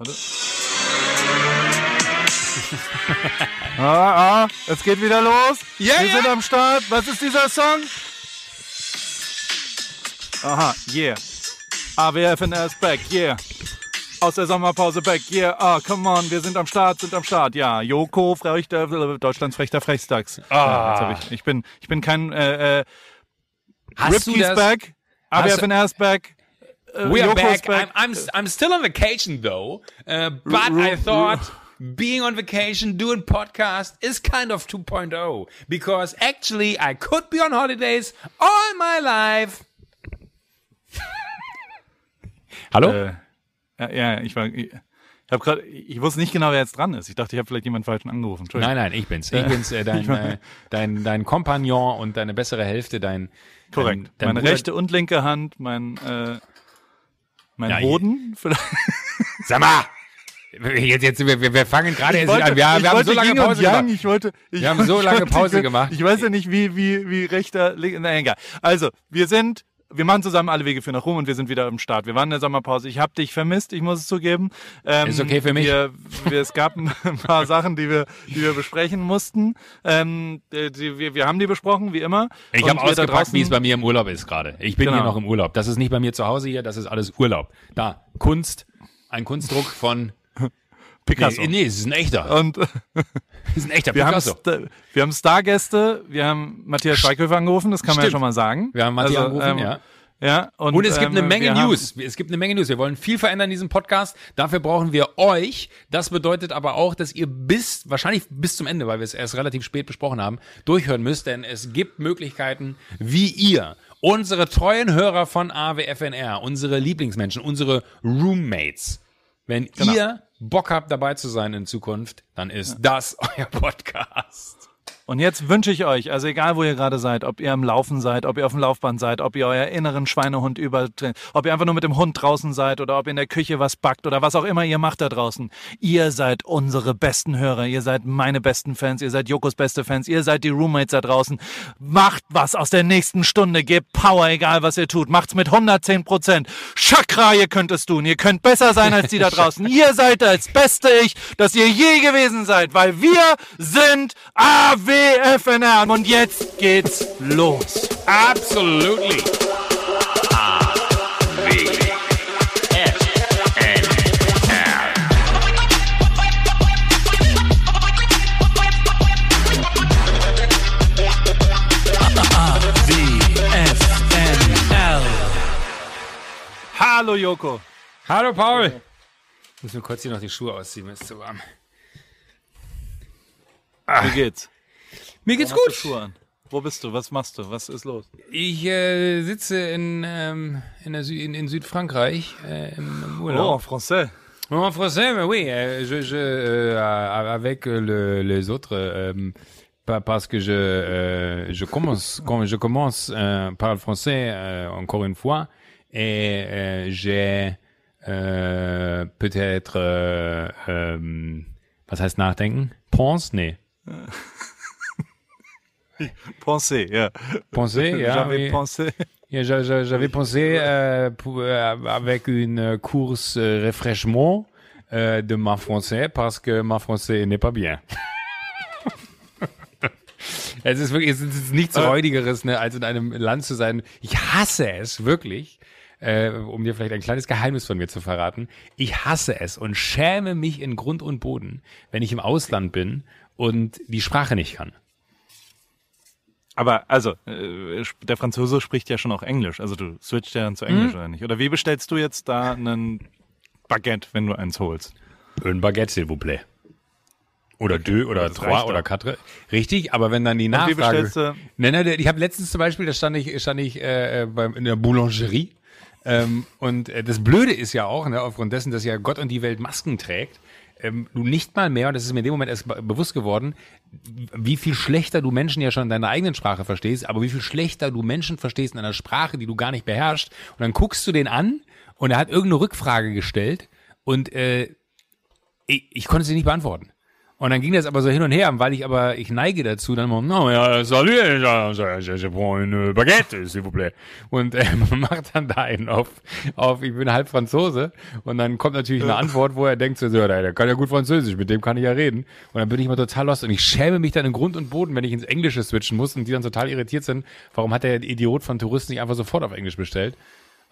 Warte. ah, ah, es geht wieder los. Ja, Wir ja. sind am Start. Was ist dieser Song? Aha, yeah. AWFNR ist back, yeah. Aus der Sommerpause back, yeah. Ah, come on, wir sind am Start, sind am Start. Ja, Joko, Freuchter, Deutschlands frechter Frechstags. Ja, jetzt hab ich, ich bin, ich bin kein äh, äh, Hast Ripkey's back, AWFNR ist back. Äh, We are Joko's back. I'm, I'm, I'm still on vacation though, uh, but I thought being on vacation, doing podcast is kind of 2.0 because actually I could be on holidays all my life. Hallo? Äh, ja, ja, ich war, ich, ich habe gerade, ich wusste nicht genau, wer jetzt dran ist. Ich dachte, ich habe vielleicht jemanden falschen angerufen. Nein, nein, ich bin's. Ich bin's, äh, dein, äh, dein, dein Kompagnon und deine bessere Hälfte, dein, Korrekt. Dein, dein Meine Bruder- rechte und linke Hand, mein, äh, mein Ja, Hoden. Vielleicht. Sag mal! Jetzt, jetzt, wir, wir fangen gerade erst wieder an. Wir, wir haben wollte so lange Pause Yang, gemacht. Ich wollte, ich, Wir haben so lange wollte- Pause gemacht. Ich weiß ja nicht, wie, wie, wie rechter, link- na egal. Also, wir sind, wir machen zusammen alle Wege für nach Rom und wir sind wieder am Start. Wir waren in der Sommerpause. Ich habe dich vermisst, ich muss es zugeben. Ähm, Ist okay für mich. Wir, wir, es gab ein paar Sachen, die wir, die wir besprechen mussten. Ähm, äh, die, wir, wir haben die besprochen, wie immer. Ich habe ausgepackt, draußen- wie es bei mir im Urlaub ist gerade. Ich bin hier Genau. noch im Urlaub. Das ist nicht bei mir zu Hause hier, das ist alles Urlaub. Da, Kunst, ein Kunstdruck von Picasso. Nee, nee, es ist ein echter. Und ist ein echter wir haben, Picasso. Wir haben Stargäste, wir haben Matthias Schweighöfer angerufen, das kann man ja Stimmt. schon mal sagen. Wir haben Matthias Also, angerufen, ähm, ja. Ja, und, Und es gibt ähm, eine Menge wir haben- News. Es gibt eine Menge News. Wir wollen viel verändern in diesem Podcast. Dafür brauchen wir euch. Das bedeutet aber auch, dass ihr bis, wahrscheinlich bis zum Ende, weil wir es erst relativ spät besprochen haben, durchhören müsst, denn es gibt Möglichkeiten, wie ihr unsere treuen Hörer von AWFNR, unsere Lieblingsmenschen, unsere Roommates, wenn Genau. ihr Bock habt, dabei zu sein in Zukunft, dann ist das euer Podcast. Und jetzt wünsche ich euch, also egal wo ihr gerade seid, ob ihr am Laufen seid, ob ihr auf dem Laufband seid, ob ihr euer inneren Schweinehund übertrennt, ob ihr einfach nur mit dem Hund draußen seid oder ob ihr in der Küche was backt oder was auch immer ihr macht da draußen. Ihr seid unsere besten Hörer, ihr seid meine besten Fans, ihr seid Jokos beste Fans, ihr seid die Roommates da draußen. Macht was aus der nächsten Stunde, gebt Power, egal was ihr tut. Macht's mit 110 Prozent. Chakra, ihr könnt es tun. Ihr könnt besser sein als die da draußen. ihr seid das beste Ich, das ihr je gewesen seid, weil wir sind AWFNR. Und jetzt geht's los. Absolutely. WFNL. Hallo Joko. Hallo Paul. Ich muss mir kurz hier noch die Schuhe ausziehen, mir ist zu warm. Wie geht's? Mir geht's Hast du gut. Schuhe an? Wo bist du? Was machst du? Was ist los? Ich äh, sitze in, ähm, in, der Sü in, in Südfrankreich äh, im, im Oh, Urlaub. Français. Oh, en français, mais oui, euh, je, je, euh, avec le, les autres, euh, pa- parce que je, euh, je commence, quand je commence euh, par le français euh, encore une fois, et euh, j'ai euh, peut-être, euh, euh, was heißt nachdenken? Pense? Nee. Pensez, ja. Penser, ja. J'avais oui. pensé. Ja, j'a- j'a- J'avais pensé euh, pour, euh, avec une course euh, rafraîchissement euh, de ma français parce que ma français n'est pas bien. es ist wirklich, es ist nichts räudigeres, ne, als in einem Land zu sein. Ich hasse es wirklich. Äh, um dir vielleicht ein kleines Geheimnis von mir zu verraten. Ich hasse es und schäme mich in Grund und Boden, wenn ich im Ausland bin und die Sprache nicht kann. Aber also, äh, der Franzose spricht ja schon auch Englisch. Also du switcht ja dann zu Englisch, oder nicht? Oder wie bestellst du jetzt da einen Baguette, wenn du eins holst? Un baguette, s'il vous plaît. Oder deux oder trois oder quatre. Richtig, aber wenn dann die wie Nachfrage... bestellst du- Nein, nein, ich habe letztens zum Beispiel, da stand ich, stand ich äh, beim, in der Boulangerie ähm, und äh, das Blöde ist ja auch, ne, aufgrund dessen, dass ja Gott und die Welt Masken trägt, ähm, du nicht mal mehr, und das ist mir in dem Moment erst be- bewusst geworden, wie viel schlechter du Menschen ja schon in deiner eigenen Sprache verstehst, aber wie viel schlechter du Menschen verstehst in einer Sprache, die du gar nicht beherrschst. Und dann guckst du den an und er hat irgendeine Rückfrage gestellt und äh, ich, ich konnte sie nicht beantworten. Und dann ging das aber so hin und her, weil ich aber, ich neige dazu, dann mal, no, ja, salut, je prends une baguette, s'il vous plaît. Und äh, man macht dann da einen auf, auf, ich bin halb Franzose. Und dann kommt natürlich eine Antwort, wo er denkt so, ja, der kann ja gut Französisch, mit dem kann ich ja reden. Und dann bin ich mal total lost und ich schäme mich dann in Grund und Boden, wenn ich ins Englische switchen muss und die dann total irritiert sind. Warum hat der Idiot von Touristen nicht einfach sofort auf Englisch bestellt?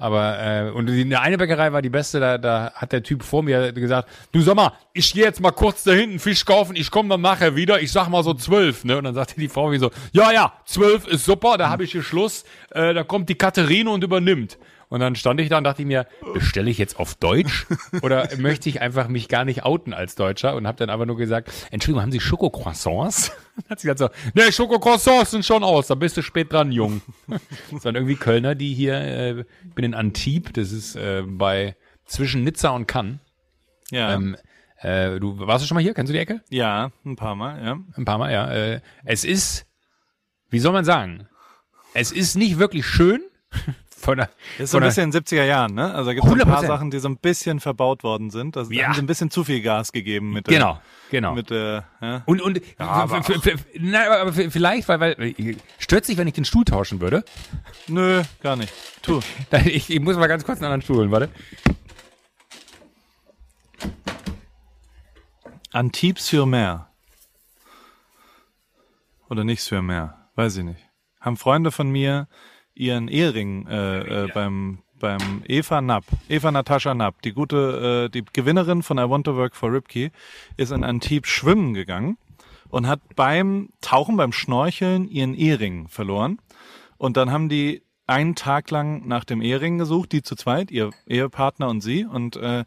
Aber äh, und die eine Bäckerei war die beste, da, da hat der Typ vor mir gesagt, du sag mal, ich gehe jetzt mal kurz da hinten Fisch kaufen, ich komme dann nachher wieder, ich sag mal so zwölf, ne? Und dann sagte die Frau wie so, ja, ja, zwölf ist super, da habe ich hier Schluss, äh, da kommt die Katharine und übernimmt. Und dann stand ich da und dachte ich mir, bestelle ich jetzt auf Deutsch oder möchte ich einfach mich gar nicht outen als Deutscher und habe dann aber nur gesagt, Entschuldigung, haben Sie Schokocroissants? hat sie gesagt so, ne, Schokocroissants sind schon aus, da bist du spät dran, Jung. das waren irgendwie Kölner, die hier, äh, ich bin in Antibes, das ist äh, bei zwischen Nizza und Cannes. Ja. Ähm, äh, du warst du schon mal hier? Kennst du die Ecke? ja, ein paar Mal, ja. Ein paar Mal, ja. Äh, es ist, wie soll man sagen? Es ist nicht wirklich schön. Von der, Das ist so ein bisschen in den 70er Jahren, ne? Also gibt es ein paar 100%. Sachen, die so ein bisschen verbaut worden sind. Also Ja. haben sie ein bisschen zu viel Gas gegeben mit der, Genau, genau. mit der, ja. Und, und aber f- f- na, aber vielleicht, weil, weil stört sich, wenn ich den Stuhl tauschen würde. Nö, gar nicht. Tu. Ich, ich muss mal ganz kurz einen anderen Stuhl holen, warte. Antibes-sur-Mer. Oder nicht sur-Mer, weiß ich nicht. Haben Freunde von mir ihren Ehering äh, äh, beim beim Eva Napp, Eva Natascha Napp, die gute, äh, die Gewinnerin von I Want to Work for Ripkey, ist in Antibes schwimmen gegangen und hat beim Tauchen, beim Schnorcheln ihren Ehering verloren. Und dann haben die einen Tag lang nach dem Ehering gesucht, die zu zweit, ihr Ehepartner und sie, und äh,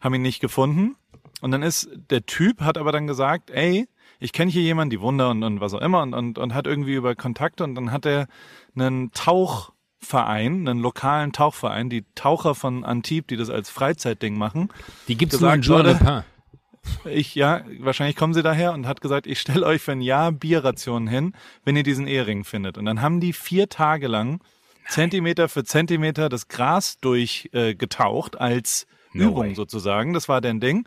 haben ihn nicht gefunden. Und dann ist der Typ, hat aber dann gesagt, ey, ich kenne hier jemanden, die Wunder und, und was auch immer, und, und, und hat irgendwie über Kontakte und dann hat er einen Tauchverein, einen lokalen Tauchverein, die Taucher von Antibes, die das als Freizeitding machen. Die gibt's nur in Gesagt Jour Le wurde- Pen. Ich, ja, wahrscheinlich kommen sie daher und hat gesagt, ich stelle euch für ein Jahr Bierrationen hin, wenn ihr diesen Ehering findet. Und dann haben die vier Tage lang Zentimeter für Zentimeter das Gras durchgetaucht äh, als No Übung way. sozusagen. Das war deren Ding.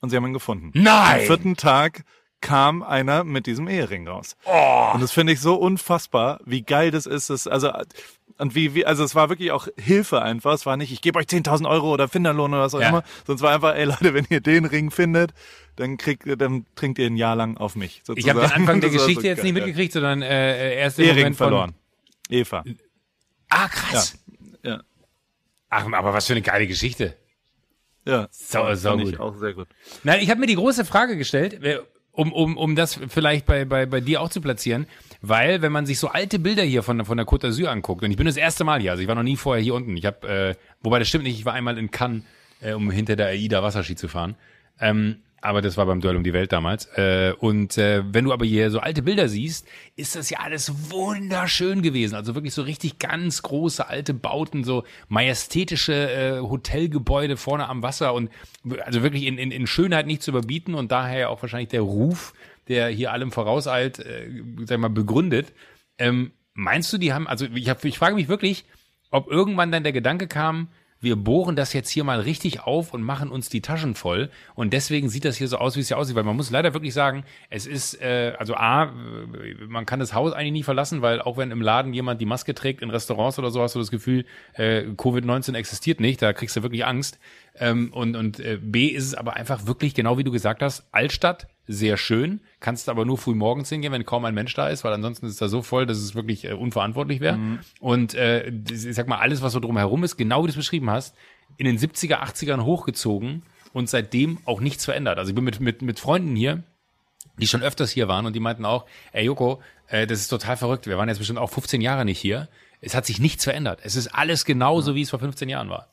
Und sie haben ihn gefunden. Nein! Am vierten Tag kam einer mit diesem Ehering raus. Oh. Und das finde ich so unfassbar, wie geil das ist. Das, also, und wie, wie, also es war wirklich auch Hilfe einfach. Es war nicht, ich gebe euch 10.000 Euro oder Finderlohn oder was auch Ja. immer. Sonst war einfach, ey Leute, wenn ihr den Ring findet, dann kriegt, dann trinkt ihr ein Jahr lang auf mich. Sozusagen. Ich habe den Anfang der Geschichte so jetzt nicht mitgekriegt, sondern äh, erst im Ehering Moment von, verloren. Eva. Ah, krass. Ja. Ach, aber was für eine geile Geschichte. Ja. Fand ich gut. Auch sehr gut. Nein, ich habe mir die große Frage gestellt, äh, um, um, um das vielleicht bei, bei, bei dir auch zu platzieren, weil wenn man sich so alte Bilder hier von, von der Côte d'Azur anguckt, und ich bin das erste Mal hier, also ich war noch nie vorher hier unten, ich habe, äh, wobei das stimmt nicht, ich war einmal in Cannes, äh, um hinter der AIDA Wasserski zu fahren, ähm, aber das war beim Duell um die Welt damals. Äh, und äh, wenn du aber hier so alte Bilder siehst, ist das ja alles wunderschön gewesen. Also wirklich so richtig ganz große alte Bauten, so majestätische äh, Hotelgebäude vorne am Wasser und also wirklich in, in, in Schönheit nicht zu überbieten und daher auch wahrscheinlich der Ruf, der hier allem vorauseilt, sag ich mal, begründet. Ähm, meinst du, die haben, also ich, hab, ich frage mich wirklich, ob irgendwann dann der Gedanke kam, wir bohren das jetzt hier mal richtig auf und machen uns die Taschen voll. Und deswegen sieht das hier so aus, wie es hier aussieht. Weil man muss leider wirklich sagen, es ist, äh, also A, äh, man kann das Haus eigentlich nie verlassen, weil auch wenn im Laden jemand die Maske trägt, in Restaurants oder so, hast du das Gefühl, äh, Covid-19 existiert nicht, da kriegst du wirklich Angst. Ähm, und und äh, B ist es aber einfach wirklich, genau wie du gesagt hast, Altstadt, sehr schön, kannst aber nur früh morgens hingehen, wenn kaum ein Mensch da ist, weil ansonsten ist da so voll, dass es wirklich äh, unverantwortlich wäre. Und äh, ich sag mal, alles, was so drumherum ist, genau wie du es beschrieben hast, in den 70er, 80ern hochgezogen und seitdem auch nichts verändert. Also ich bin mit, mit, mit Freunden hier, die schon öfters hier waren und die meinten auch, ey Joko, äh, das ist total verrückt, wir waren jetzt bestimmt auch 15 Jahre nicht hier. Es hat sich nichts verändert. Es ist alles genauso, wie es vor 15 Jahren war.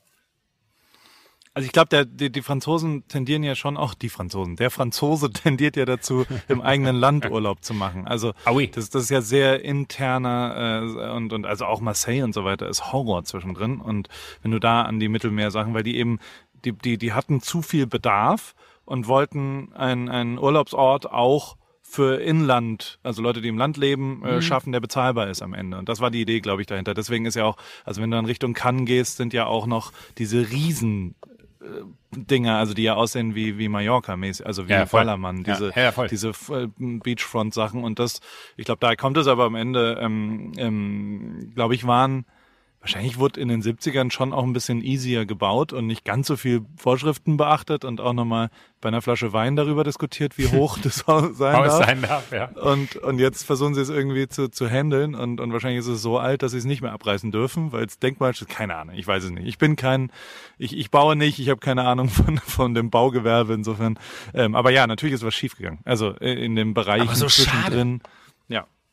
Also ich glaube, die, die Franzosen tendieren ja schon auch, die Franzosen, der Franzose tendiert ja dazu, im eigenen Land Urlaub zu machen. Also Ah oui. das, das ist ja sehr interner äh, und, und also auch Marseille und so weiter ist Horror zwischendrin. Und wenn du da an die Mittelmeersachen, weil die eben, die, die, die hatten zu viel Bedarf und wollten einen, einen Urlaubsort auch für Inland, also Leute, die im Land leben, äh, schaffen, der bezahlbar ist am Ende. Und das war die Idee, glaube ich, dahinter. Deswegen ist ja auch, also wenn du in Richtung Cannes gehst, sind ja auch noch diese riesen Dinger, also die ja aussehen wie, wie Mallorca-mäßig, also wie Ja. Ballermann, Ja, diese, ja, voll. diese äh, Beachfront-Sachen und das, ich glaube, da kommt es aber am Ende, ähm, ähm, glaube ich, waren Wahrscheinlich wurde in den 70ern schon auch ein bisschen easier gebaut und nicht ganz so viel Vorschriften beachtet und auch nochmal bei einer Flasche Wein darüber diskutiert, wie hoch das Haus sein darf. sein darf, ja. Und, und jetzt versuchen sie es irgendwie zu, zu handeln und, und wahrscheinlich ist es so alt, dass sie es nicht mehr abreißen dürfen, weil es Denkmal ist. Keine Ahnung, ich weiß es nicht. Ich bin kein, ich, ich baue nicht, ich habe keine Ahnung von, von dem Baugewerbe insofern. Ähm, aber ja, natürlich ist was schiefgegangen. Also äh, in dem Bereich Aber so zwischendrin. Ja.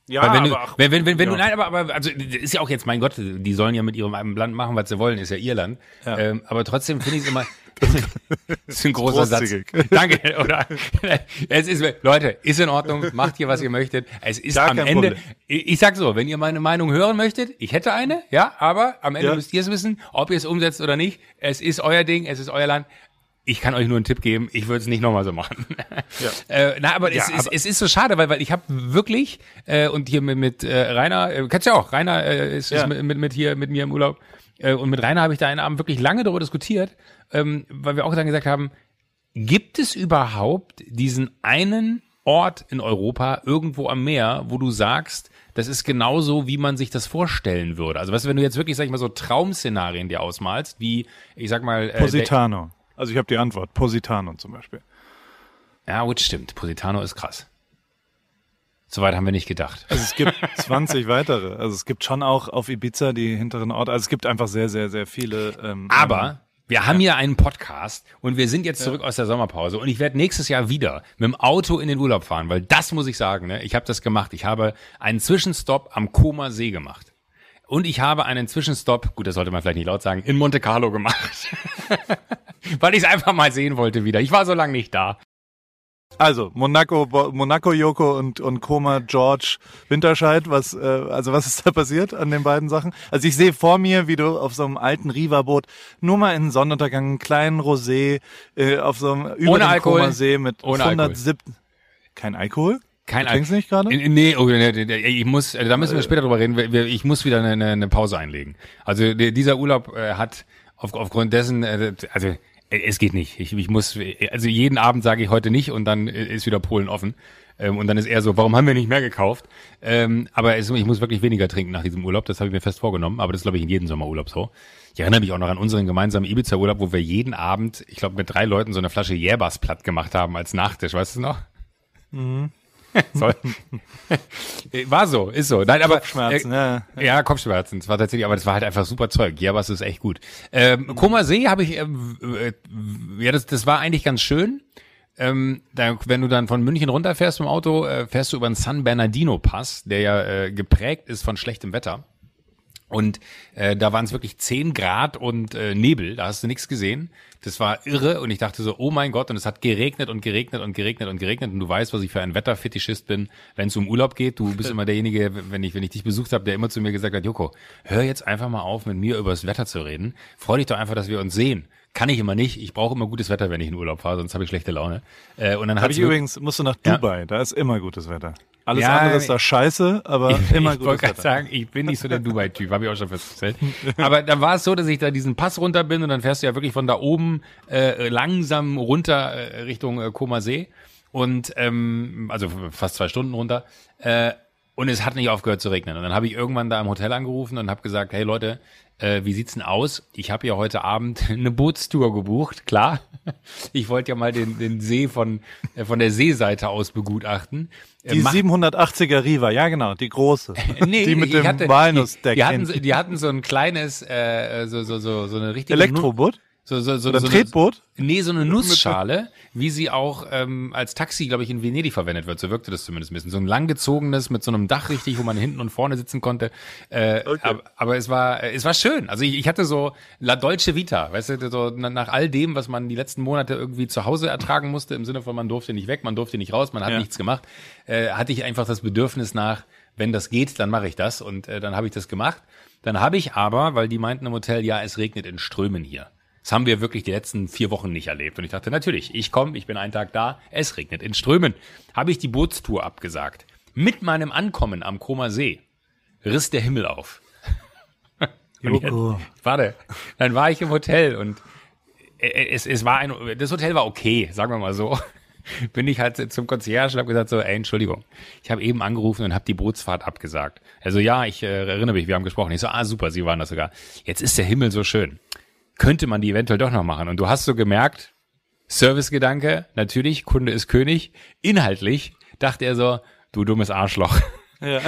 Ja, Weil wenn du, aber ach, wenn, wenn, wenn, wenn ja. du, nein, aber, aber, also, ist ja auch jetzt, mein Gott, die sollen ja mit ihrem eigenen Land machen, was sie wollen, ist ja ihr Land. Ja. Ähm, aber trotzdem finde ich es immer, das ist ein großer Satz. Danke, oder? Es ist, Leute, ist in Ordnung, macht hier, was ihr möchtet. Es ist Gar am Ende, Problem. ich, ich sag so, wenn ihr meine Meinung hören möchtet, ich hätte eine, ja, aber am Ende Ja. müsst ihr es wissen, ob ihr es umsetzt oder nicht. Es ist euer Ding, es ist euer Land. Ich kann euch nur einen Tipp geben, ich würde es nicht nochmal so machen. Äh, na, aber, es, Ja, es, aber- es ist so schade, weil, weil ich habe wirklich, äh, und hier mit, mit äh, Rainer, äh, kennst du ja auch, Rainer äh, ist, Ja. ist mit, mit, mit hier mit mir im Urlaub. Äh, und mit Rainer habe ich da einen Abend wirklich lange darüber diskutiert, ähm, weil wir auch dann gesagt haben, gibt es überhaupt diesen einen Ort in Europa, irgendwo am Meer, wo du sagst, das ist genauso, wie man sich das vorstellen würde. Also weißt du, wenn du jetzt wirklich, sag ich mal, so Traumszenarien dir ausmalst, wie, ich sag mal, äh, der, Positano. Also ich habe die Antwort. Positano zum Beispiel. ja gut, stimmt, Positano ist krass. Soweit haben wir nicht gedacht. Also es gibt 20 weitere. Also es gibt schon auch auf Ibiza die hinteren Orte. Also es gibt einfach sehr, sehr, sehr viele. Ähm, Aber wir haben hier einen Podcast und wir sind jetzt zurück aus der Sommerpause und ich werde nächstes Jahr wieder mit dem Auto in den Urlaub fahren, weil das muss ich sagen, ne? ich habe das gemacht. Ich habe einen Zwischenstopp am Koma See gemacht. Und ich habe einen Zwischenstopp, gut, das sollte man vielleicht nicht laut sagen, in Monte Carlo gemacht. weil ich es einfach mal sehen wollte wieder. Ich war so lange nicht da. Also Monaco, Monaco Joko und und Koma George Winterscheid. Was äh, also was ist da passiert an den beiden Sachen? Also ich sehe vor mir, wie du auf so einem alten Riva-Boot nur mal in Sonnenuntergang einen kleinen Rosé äh, auf so einem über Ohne dem Alkohol. Koma See mit Ohne 107. Kein Alkohol? Kein Du trinkst nicht gerade? Äh, Nee, oh, nee, ich muss, äh, da müssen wir später drüber reden. Ich muss wieder eine, eine, Pause einlegen. Also die- dieser Urlaub äh, hat auf, aufgrund dessen, äh, also äh, es geht nicht. Ich, ich muss, also jeden Abend sage ich heute nicht und dann äh, ist wieder Polen offen. Ähm, und dann ist eher so, warum haben wir nicht mehr gekauft? Ähm, aber es, ich muss wirklich weniger trinken nach diesem Urlaub. Das habe ich mir fest vorgenommen. Aber das ist, glaube ich, in jedem Sommerurlaub so. Ich erinnere mich auch noch an unseren gemeinsamen Ibiza-Urlaub, wo wir jeden Abend, ich glaube, mit drei Leuten so eine Flasche Jäbers platt gemacht haben als Nachtisch. Weißt du noch? Soll. War so, ist so. Nein, aber Schmerzen, äh, ja. ja, Kopfschmerzen. Es war tatsächlich, aber das war halt einfach super Zeug. Ja, was ist echt gut. Ähm, Koma See habe ich, ähm, äh, ja, das, das war eigentlich ganz schön. Ähm, da, wenn du dann von München runterfährst mit dem Auto, äh, fährst du über den San Bernardino Pass, der ja äh, geprägt ist von schlechtem Wetter. Und äh, da waren es wirklich 10 Grad und äh, Nebel, da hast du nichts gesehen. Das war irre und ich dachte so, oh mein Gott, und es hat geregnet und geregnet und geregnet und geregnet und du weißt, was ich für ein Wetterfetischist bin, wenn es um Urlaub geht. Du bist immer derjenige, wenn ich, wenn ich dich besucht habe, der immer zu mir gesagt hat, Joko, hör jetzt einfach mal auf, mit mir über das Wetter zu reden. Freu dich doch einfach, dass wir uns sehen. Kann ich immer nicht. Ich brauche immer gutes Wetter, wenn ich in Urlaub fahre, sonst habe ich schlechte Laune. Äh, und dann Habe ich übrigens, musst du nach Ja. Dubai, da ist immer gutes Wetter. Alles Ja, andere ist da scheiße, aber immer ich gutes wollte gerade Wetter. sagen, ich bin nicht so der Dubai-Typ, habe ich auch schon festgestellt. Aber da war es so, dass ich da diesen Pass runter bin und dann fährst du ja wirklich von da oben äh, langsam runter äh, Richtung äh, Koma See und ähm, also fast zwei Stunden runter. Äh, und es hat nicht aufgehört zu regnen. Und dann habe ich irgendwann da im Hotel angerufen und habe gesagt, hey Leute, äh, wie sieht's denn aus? Ich habe ja heute Abend eine Bootstour gebucht, klar. Ich wollte ja mal den, den See von, äh, von der Seeseite aus begutachten. Äh, Die mach- 780er Riva, ja genau, die große. Nee, die mit dem hatte, Walnussdeck die, die, hatten, die hatten so ein kleines, äh, so, so, so, so eine richtige Elektroboot? So, so, so, Oder so Tretboot? Eine, nee, so eine Nussschale, wie sie auch ähm, als Taxi, glaube ich, in Venedig verwendet wird. So wirkte das zumindest ein bisschen. So ein langgezogenes mit so einem Dach richtig, wo man hinten und vorne sitzen konnte. Äh, Okay. aber, aber es war, äh, es war schön. Also ich, ich hatte so La Dolce Vita, weißt du, so na- nach all dem, was man die letzten Monate irgendwie zu Hause ertragen musste, im Sinne von man durfte nicht weg, man durfte nicht raus, man hat Ja. nichts gemacht, äh, hatte ich einfach das Bedürfnis nach, wenn das geht, dann mache ich das. Und äh, dann habe ich das gemacht. Dann habe ich aber, weil die meinten im Hotel, ja, es regnet in Strömen hier. Das haben wir wirklich die letzten vier Wochen nicht erlebt. Und ich dachte, natürlich, ich komme, ich bin einen Tag da, es regnet in Strömen. Habe ich die Bootstour abgesagt. Mit meinem Ankommen am Koma See riss der Himmel auf. Jetzt, warte, dann war ich im Hotel und äh, es, es war ein, das Hotel war okay, sagen wir mal so. Bin ich halt zum Concierge und habe gesagt so, ey, Entschuldigung, ich habe eben angerufen und habe die Bootsfahrt abgesagt. Also ja, ich äh, erinnere mich, wir haben gesprochen. Ich so, ah super, Sie waren das sogar. Jetzt ist der Himmel so schön. Könnte man die eventuell doch noch machen? Und du hast so gemerkt, Servicegedanke, natürlich, Kunde ist König. Inhaltlich dachte er so, du dummes Arschloch. Ja.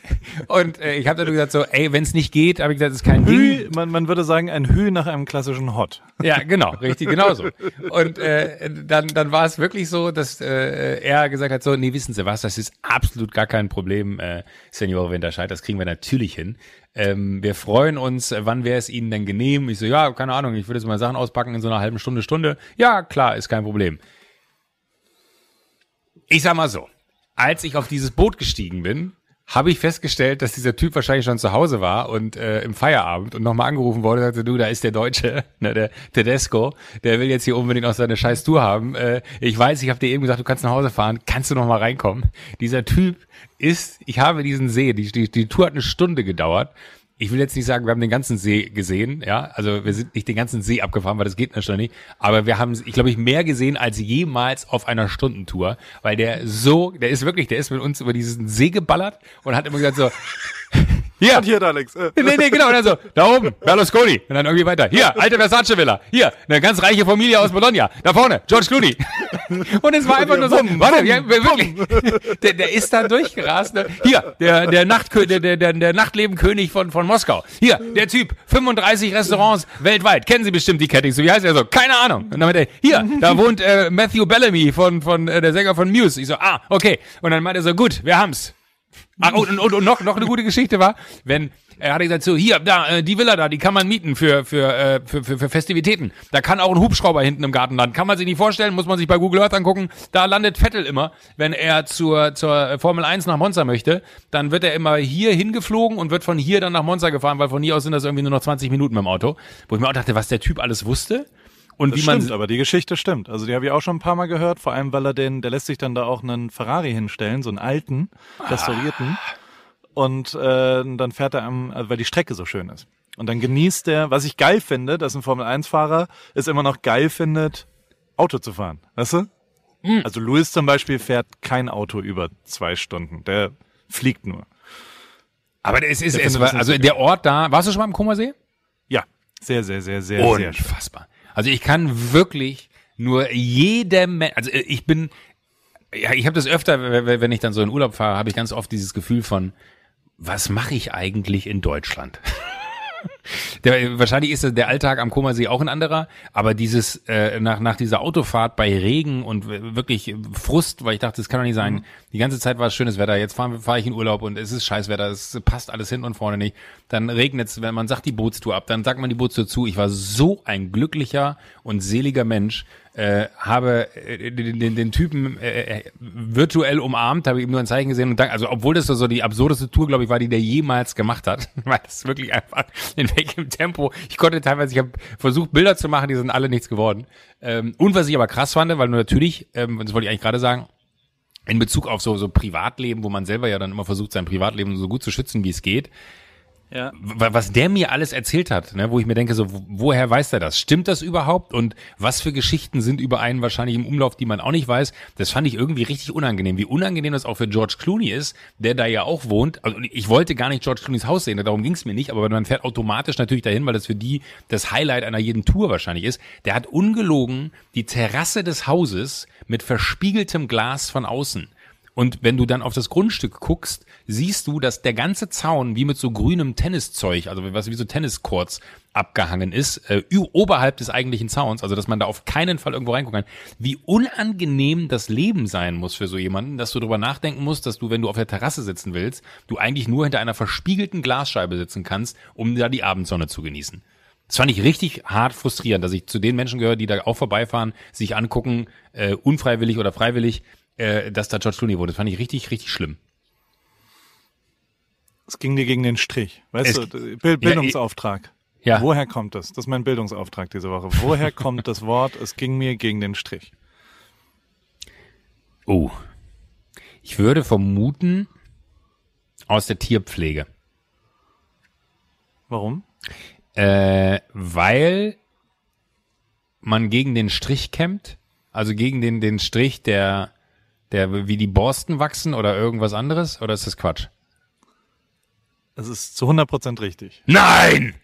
Und äh, ich habe dann gesagt so, ey, wenn es nicht geht, habe ich gesagt, das ist kein Hü, Ding. man, man würde sagen, ein Hü nach einem klassischen Hot. Ja, genau, richtig, genauso. Und äh, dann, dann war es wirklich so, dass äh, er gesagt hat so, nee, wissen Sie was, das ist absolut gar kein Problem, äh, Senior Winterscheid, das kriegen wir natürlich hin. Ähm, wir freuen uns, wann wäre es Ihnen denn genehm? Ich so, ja, keine Ahnung, ich würde jetzt mal Sachen auspacken in so einer halben Stunde, Stunde. Ja, klar, ist kein Problem. Ich sag mal so, als ich auf dieses Boot gestiegen bin, habe ich festgestellt, dass dieser Typ wahrscheinlich schon zu Hause war und äh, im Feierabend und nochmal angerufen wurde und sagte, du, da ist der Deutsche, ne, der Tedesco, der will jetzt hier unbedingt auch seine scheiß Tour haben. Äh, ich weiß, ich habe dir eben gesagt, du kannst nach Hause fahren, kannst du nochmal reinkommen? Dieser Typ ist, ich habe diesen See, die, die, die Tour hat eine Stunde gedauert ich will jetzt nicht sagen, wir haben den ganzen See gesehen, ja, also wir sind nicht den ganzen See abgefahren, weil das geht natürlich nicht, aber wir haben, ich glaube ich, mehr gesehen als jemals auf einer Stundentour, weil der so, der ist wirklich, der ist mit uns über diesen See geballert und hat immer gesagt so, hier. Und hier, Alex. Äh. Nee, nee, genau. Und dann so, da oben, Berlusconi. Und dann irgendwie weiter. Hier, alte Versace-Villa. Hier, eine ganz reiche Familie aus Bologna. Da vorne, George Clooney. Und es war einfach nur so, warte, ja, wirklich. Der, der ist da durchgerast. Ne? Hier, der, der, Nachtkö der, der, der, der Nachtlebenkönig von, von Moskau. Hier, der Typ, 35 Restaurants weltweit. Kennen Sie bestimmt die Kette. So, wie heißt er so? Keine Ahnung. Und dann meinte er, hier, da wohnt äh, Matthew Bellamy von, von äh, der Sänger von Muse. Ich so, ah, okay. Und dann meinte er so, gut, wir haben's. Ach, und, und, und noch, noch eine gute Geschichte war, wenn er hatte gesagt, so hier, da, äh, die Villa da, die kann man mieten für, für, äh, für, für, für Festivitäten. Da kann auch ein Hubschrauber hinten im Garten landen. Kann man sich nicht vorstellen, muss man sich bei Google Earth angucken. Da landet Vettel immer, wenn er zur, zur Formel 1 nach Monza möchte. Dann wird er immer hier hingeflogen und wird von hier dann nach Monza gefahren, weil von hier aus sind das irgendwie nur noch 20 Minuten mit dem Auto. Wo ich mir auch dachte, was der Typ alles wusste. Und das wie man stimmt, aber die Geschichte stimmt. Also die habe ich auch schon ein paar Mal gehört, vor allem weil er den, der lässt sich dann da auch einen Ferrari hinstellen, so einen alten, restaurierten. Ah und äh, dann fährt er am, also weil die Strecke so schön ist. Und dann genießt er, was ich geil finde, dass ein Formel-1-Fahrer es immer noch geil findet, Auto zu fahren. Weißt du? Mhm. Also Louis zum Beispiel fährt kein Auto über zwei Stunden. Der fliegt nur. Aber es ist, es war, also der Ort da, warst du schon mal im Kummersee? Ja, sehr, sehr, sehr, sehr, Unfassbar. sehr Unfassbar. Also ich kann wirklich nur jedem, also ich bin, ja, ich habe das öfter, wenn ich dann so in Urlaub fahre, habe ich ganz oft dieses Gefühl von, was mache ich eigentlich in Deutschland? Der, wahrscheinlich ist der Alltag am Kummersee auch ein anderer, aber dieses äh, nach nach dieser Autofahrt bei Regen und wirklich Frust, weil ich dachte, das kann doch nicht sein. Mhm. Die ganze Zeit war es schönes Wetter, jetzt fahre fahr ich in Urlaub und es ist Scheißwetter, es passt alles hin und vorne nicht. Dann regnet es, wenn man sagt die Bootstour ab, dann sagt man die Bootstour zu. Ich war so ein glücklicher und seliger Mensch, äh, habe äh, den, den, den Typen äh, äh, virtuell umarmt, habe ihm nur ein Zeichen gesehen und dank, also obwohl das so die absurdeste Tour, glaube ich, war, die der jemals gemacht hat, weil das wirklich einfach in welchem Tempo. Ich konnte teilweise, ich habe versucht Bilder zu machen, die sind alle nichts geworden. Ähm, und was ich aber krass fand, weil natürlich, ähm, das wollte ich eigentlich gerade sagen, in Bezug auf so so Privatleben, wo man selber ja dann immer versucht, sein Privatleben so gut zu schützen, wie es geht, ja. Was der mir alles erzählt hat, ne, wo ich mir denke, so, woher weiß er das? Stimmt das überhaupt? Und was für Geschichten sind über einen wahrscheinlich im Umlauf, die man auch nicht weiß? Das fand ich irgendwie richtig unangenehm. Wie unangenehm das auch für George Clooney ist, der da ja auch wohnt. Also ich wollte gar nicht George Clooneys Haus sehen, darum ging es mir nicht, aber man fährt automatisch natürlich dahin, weil das für die das Highlight einer jeden Tour wahrscheinlich ist. Der hat ungelogen die Terrasse des Hauses mit verspiegeltem Glas von außen. Und wenn du dann auf das Grundstück guckst, siehst du, dass der ganze Zaun wie mit so grünem Tenniszeug, also was wie so Tenniscourts abgehangen ist, äh, oberhalb des eigentlichen Zauns, also dass man da auf keinen Fall irgendwo reingucken kann. Wie unangenehm das Leben sein muss für so jemanden, dass du darüber nachdenken musst, dass du, wenn du auf der Terrasse sitzen willst, du eigentlich nur hinter einer verspiegelten Glasscheibe sitzen kannst, um da die Abendsonne zu genießen. Das fand ich richtig hart frustrierend, dass ich zu den Menschen gehöre, die da auch vorbeifahren, sich angucken, äh, unfreiwillig oder freiwillig, äh, dass da George Clooney wurde. Das fand ich richtig, richtig schlimm. Es ging dir gegen den Strich. Weißt es, du, Bildungsauftrag. Ja. Woher kommt das? Das ist mein Bildungsauftrag diese Woche. Woher kommt das Wort, es ging mir gegen den Strich? Oh. Ich würde vermuten, aus der Tierpflege. Warum? Äh, weil man gegen den Strich kämmt, also gegen den, den Strich, der, der, wie die Borsten wachsen oder irgendwas anderes, oder ist das Quatsch? Das ist zu 100% richtig. Nein!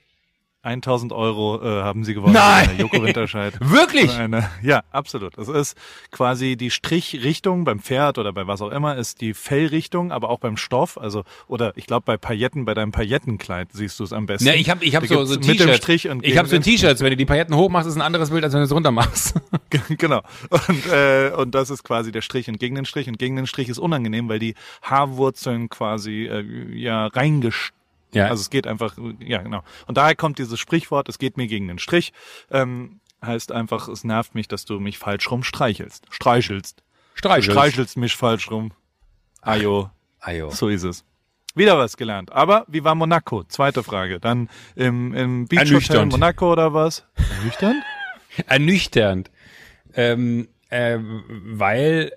1000 Euro äh, haben sie gewonnen. Nein! Joko Winterscheid. Wirklich? Eine, ja, absolut. Das ist quasi die Strichrichtung beim Pferd oder bei was auch immer ist die Fellrichtung, aber auch beim Stoff. Also oder ich glaube bei Pailletten, bei deinem Paillettenkleid siehst du es am besten. Ja, ich habe ich hab Da so, so gibt's mit dem T-Shirts. Strich und Ich habe so T-Shirts, wenn du die Pailletten hochmachst, ist ein anderes Bild, als wenn du es runter machst. genau. Und, äh, und das ist quasi der Strich und gegen den Strich. Und gegen den Strich ist unangenehm, weil die Haarwurzeln quasi äh, ja reingest Ja. Also es geht einfach, ja genau. Und daher kommt dieses Sprichwort, es geht mir gegen den Strich. Ähm, heißt einfach, es nervt mich, dass du mich falsch rum streichelst. Streichelst. Streichelst. streichelst mich falsch rum. Ajo, Ajo. so ist es. Wieder was gelernt. Aber wie war Monaco? Zweite Frage. Dann im, im Beach Hotel. Monaco oder was? Ernüchternd? Ernüchternd. Ähm, äh, weil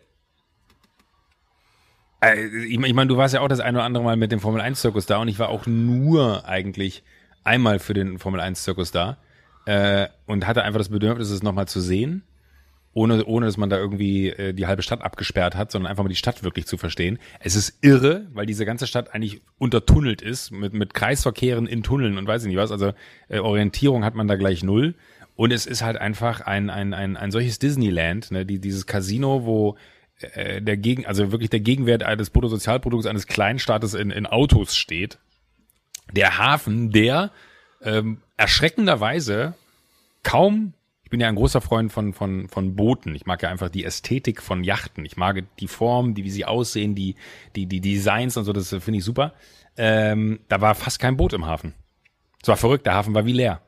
ich meine, ich mein, du warst ja auch das ein oder andere Mal mit dem Formel 1 Zirkus da und ich war auch nur eigentlich einmal für den Formel 1 Zirkus da äh, und hatte einfach das Bedürfnis, es nochmal zu sehen, ohne, ohne dass man da irgendwie äh, die halbe Stadt abgesperrt hat, sondern einfach mal die Stadt wirklich zu verstehen. Es ist irre, weil diese ganze Stadt eigentlich untertunnelt ist, mit, mit Kreisverkehren in Tunneln und weiß ich nicht was. Also äh, Orientierung hat man da gleich null. Und es ist halt einfach ein, ein, ein, ein solches Disneyland, ne? die, dieses Casino, wo äh, der Gegen, also wirklich der Gegenwert des Bruttosozialprodukts eines Kleinstaates in, in Autos steht. Der Hafen, der ähm, erschreckenderweise kaum, ich bin ja ein großer Freund von, von, von Booten. Ich mag ja einfach die Ästhetik von Yachten. Ich mag die Form, die, wie sie aussehen, die, die, die Designs und so, das finde ich super. Ähm, da war fast kein Boot im Hafen. Es war verrückt, der Hafen war wie leer.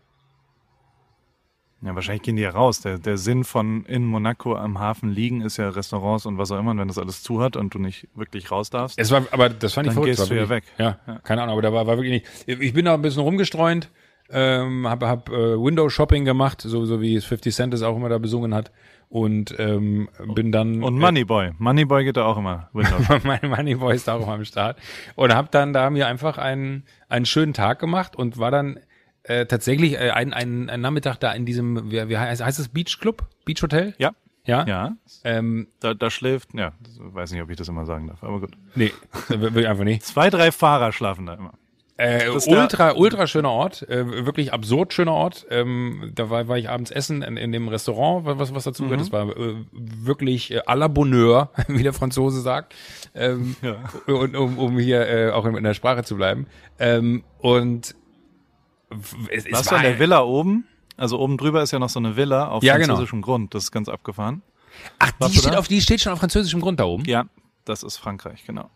Ja, wahrscheinlich gehen die ja raus. Der, der Sinn von in Monaco am Hafen liegen ist ja Restaurants und was auch immer. Und wenn das alles zu hat und du nicht wirklich raus darfst. Es war, aber das fand ich Dann verrückt. gehst du ja weg. Ja, keine Ahnung, aber da war, war wirklich nicht. Ich bin da ein bisschen rumgestreunt, ähm, habe hab, äh, Window Shopping gemacht, so, so wie es 50 Cent es auch immer da besungen hat. Und ähm, bin dann. Und Moneyboy. Moneyboy geht da auch immer. Mein Moneyboy ist da auch am Start. Und hab dann da mir einfach einen, einen schönen Tag gemacht und war dann äh, tatsächlich äh, ein, ein, Nachmittag da in diesem, wie, wie heißt, heißt es Beach Club? Beach Hotel? ja. Ja. Ja. Ähm, Da, da schläft, ja, weiß nicht, ob ich das immer sagen darf, aber gut. nee, will ich einfach nicht. Zwei, drei Fahrer schlafen da immer. Äh, ultra, ultra schöner Ort, äh, wirklich absurd schöner Ort. Ähm, da war, war ich abends essen in, in dem Restaurant, was, was dazu gehört. Das war äh, wirklich äh, à la Bonheur, wie der Franzose sagt. Ähm, Ja. und, um, um hier äh, auch in, in der Sprache zu bleiben. Ähm, und es, Warst du war an der Villa oben? Also oben drüber ist ja noch so eine Villa auf Ja, genau. französischem Grund. Das ist ganz abgefahren. Ach, die Warst du steht, auf, die steht schon auf französischem Grund da oben? Ja, das ist Frankreich, genau.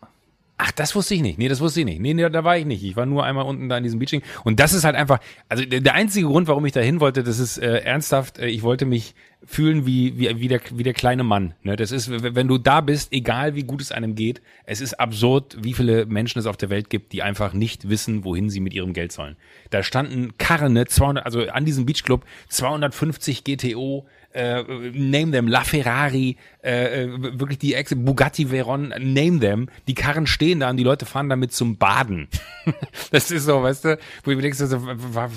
Ach, das wusste ich nicht. Nee, das wusste ich nicht. Nee, nee, da war ich nicht. Ich war nur einmal unten da in diesem Beaching. Und das ist halt einfach, also der, der einzige Grund, warum ich da hin wollte, das ist äh, ernsthaft, äh, ich wollte mich fühlen wie, wie, wie, der, wie der kleine Mann. Ne? Das ist, wenn du da bist, egal wie gut es einem geht, es ist absurd, wie viele Menschen es auf der Welt gibt, die einfach nicht wissen, wohin sie mit ihrem Geld sollen. Da standen Karren, ne, 200, also an diesem Beachclub 250 GTO, äh, name them, LaFerrari, äh, äh, wirklich die Ex Bugatti Veyron, name them. Die Karren stehen da und die Leute fahren damit zum Baden. das ist so, weißt du, wo ich mir denkst, so, was,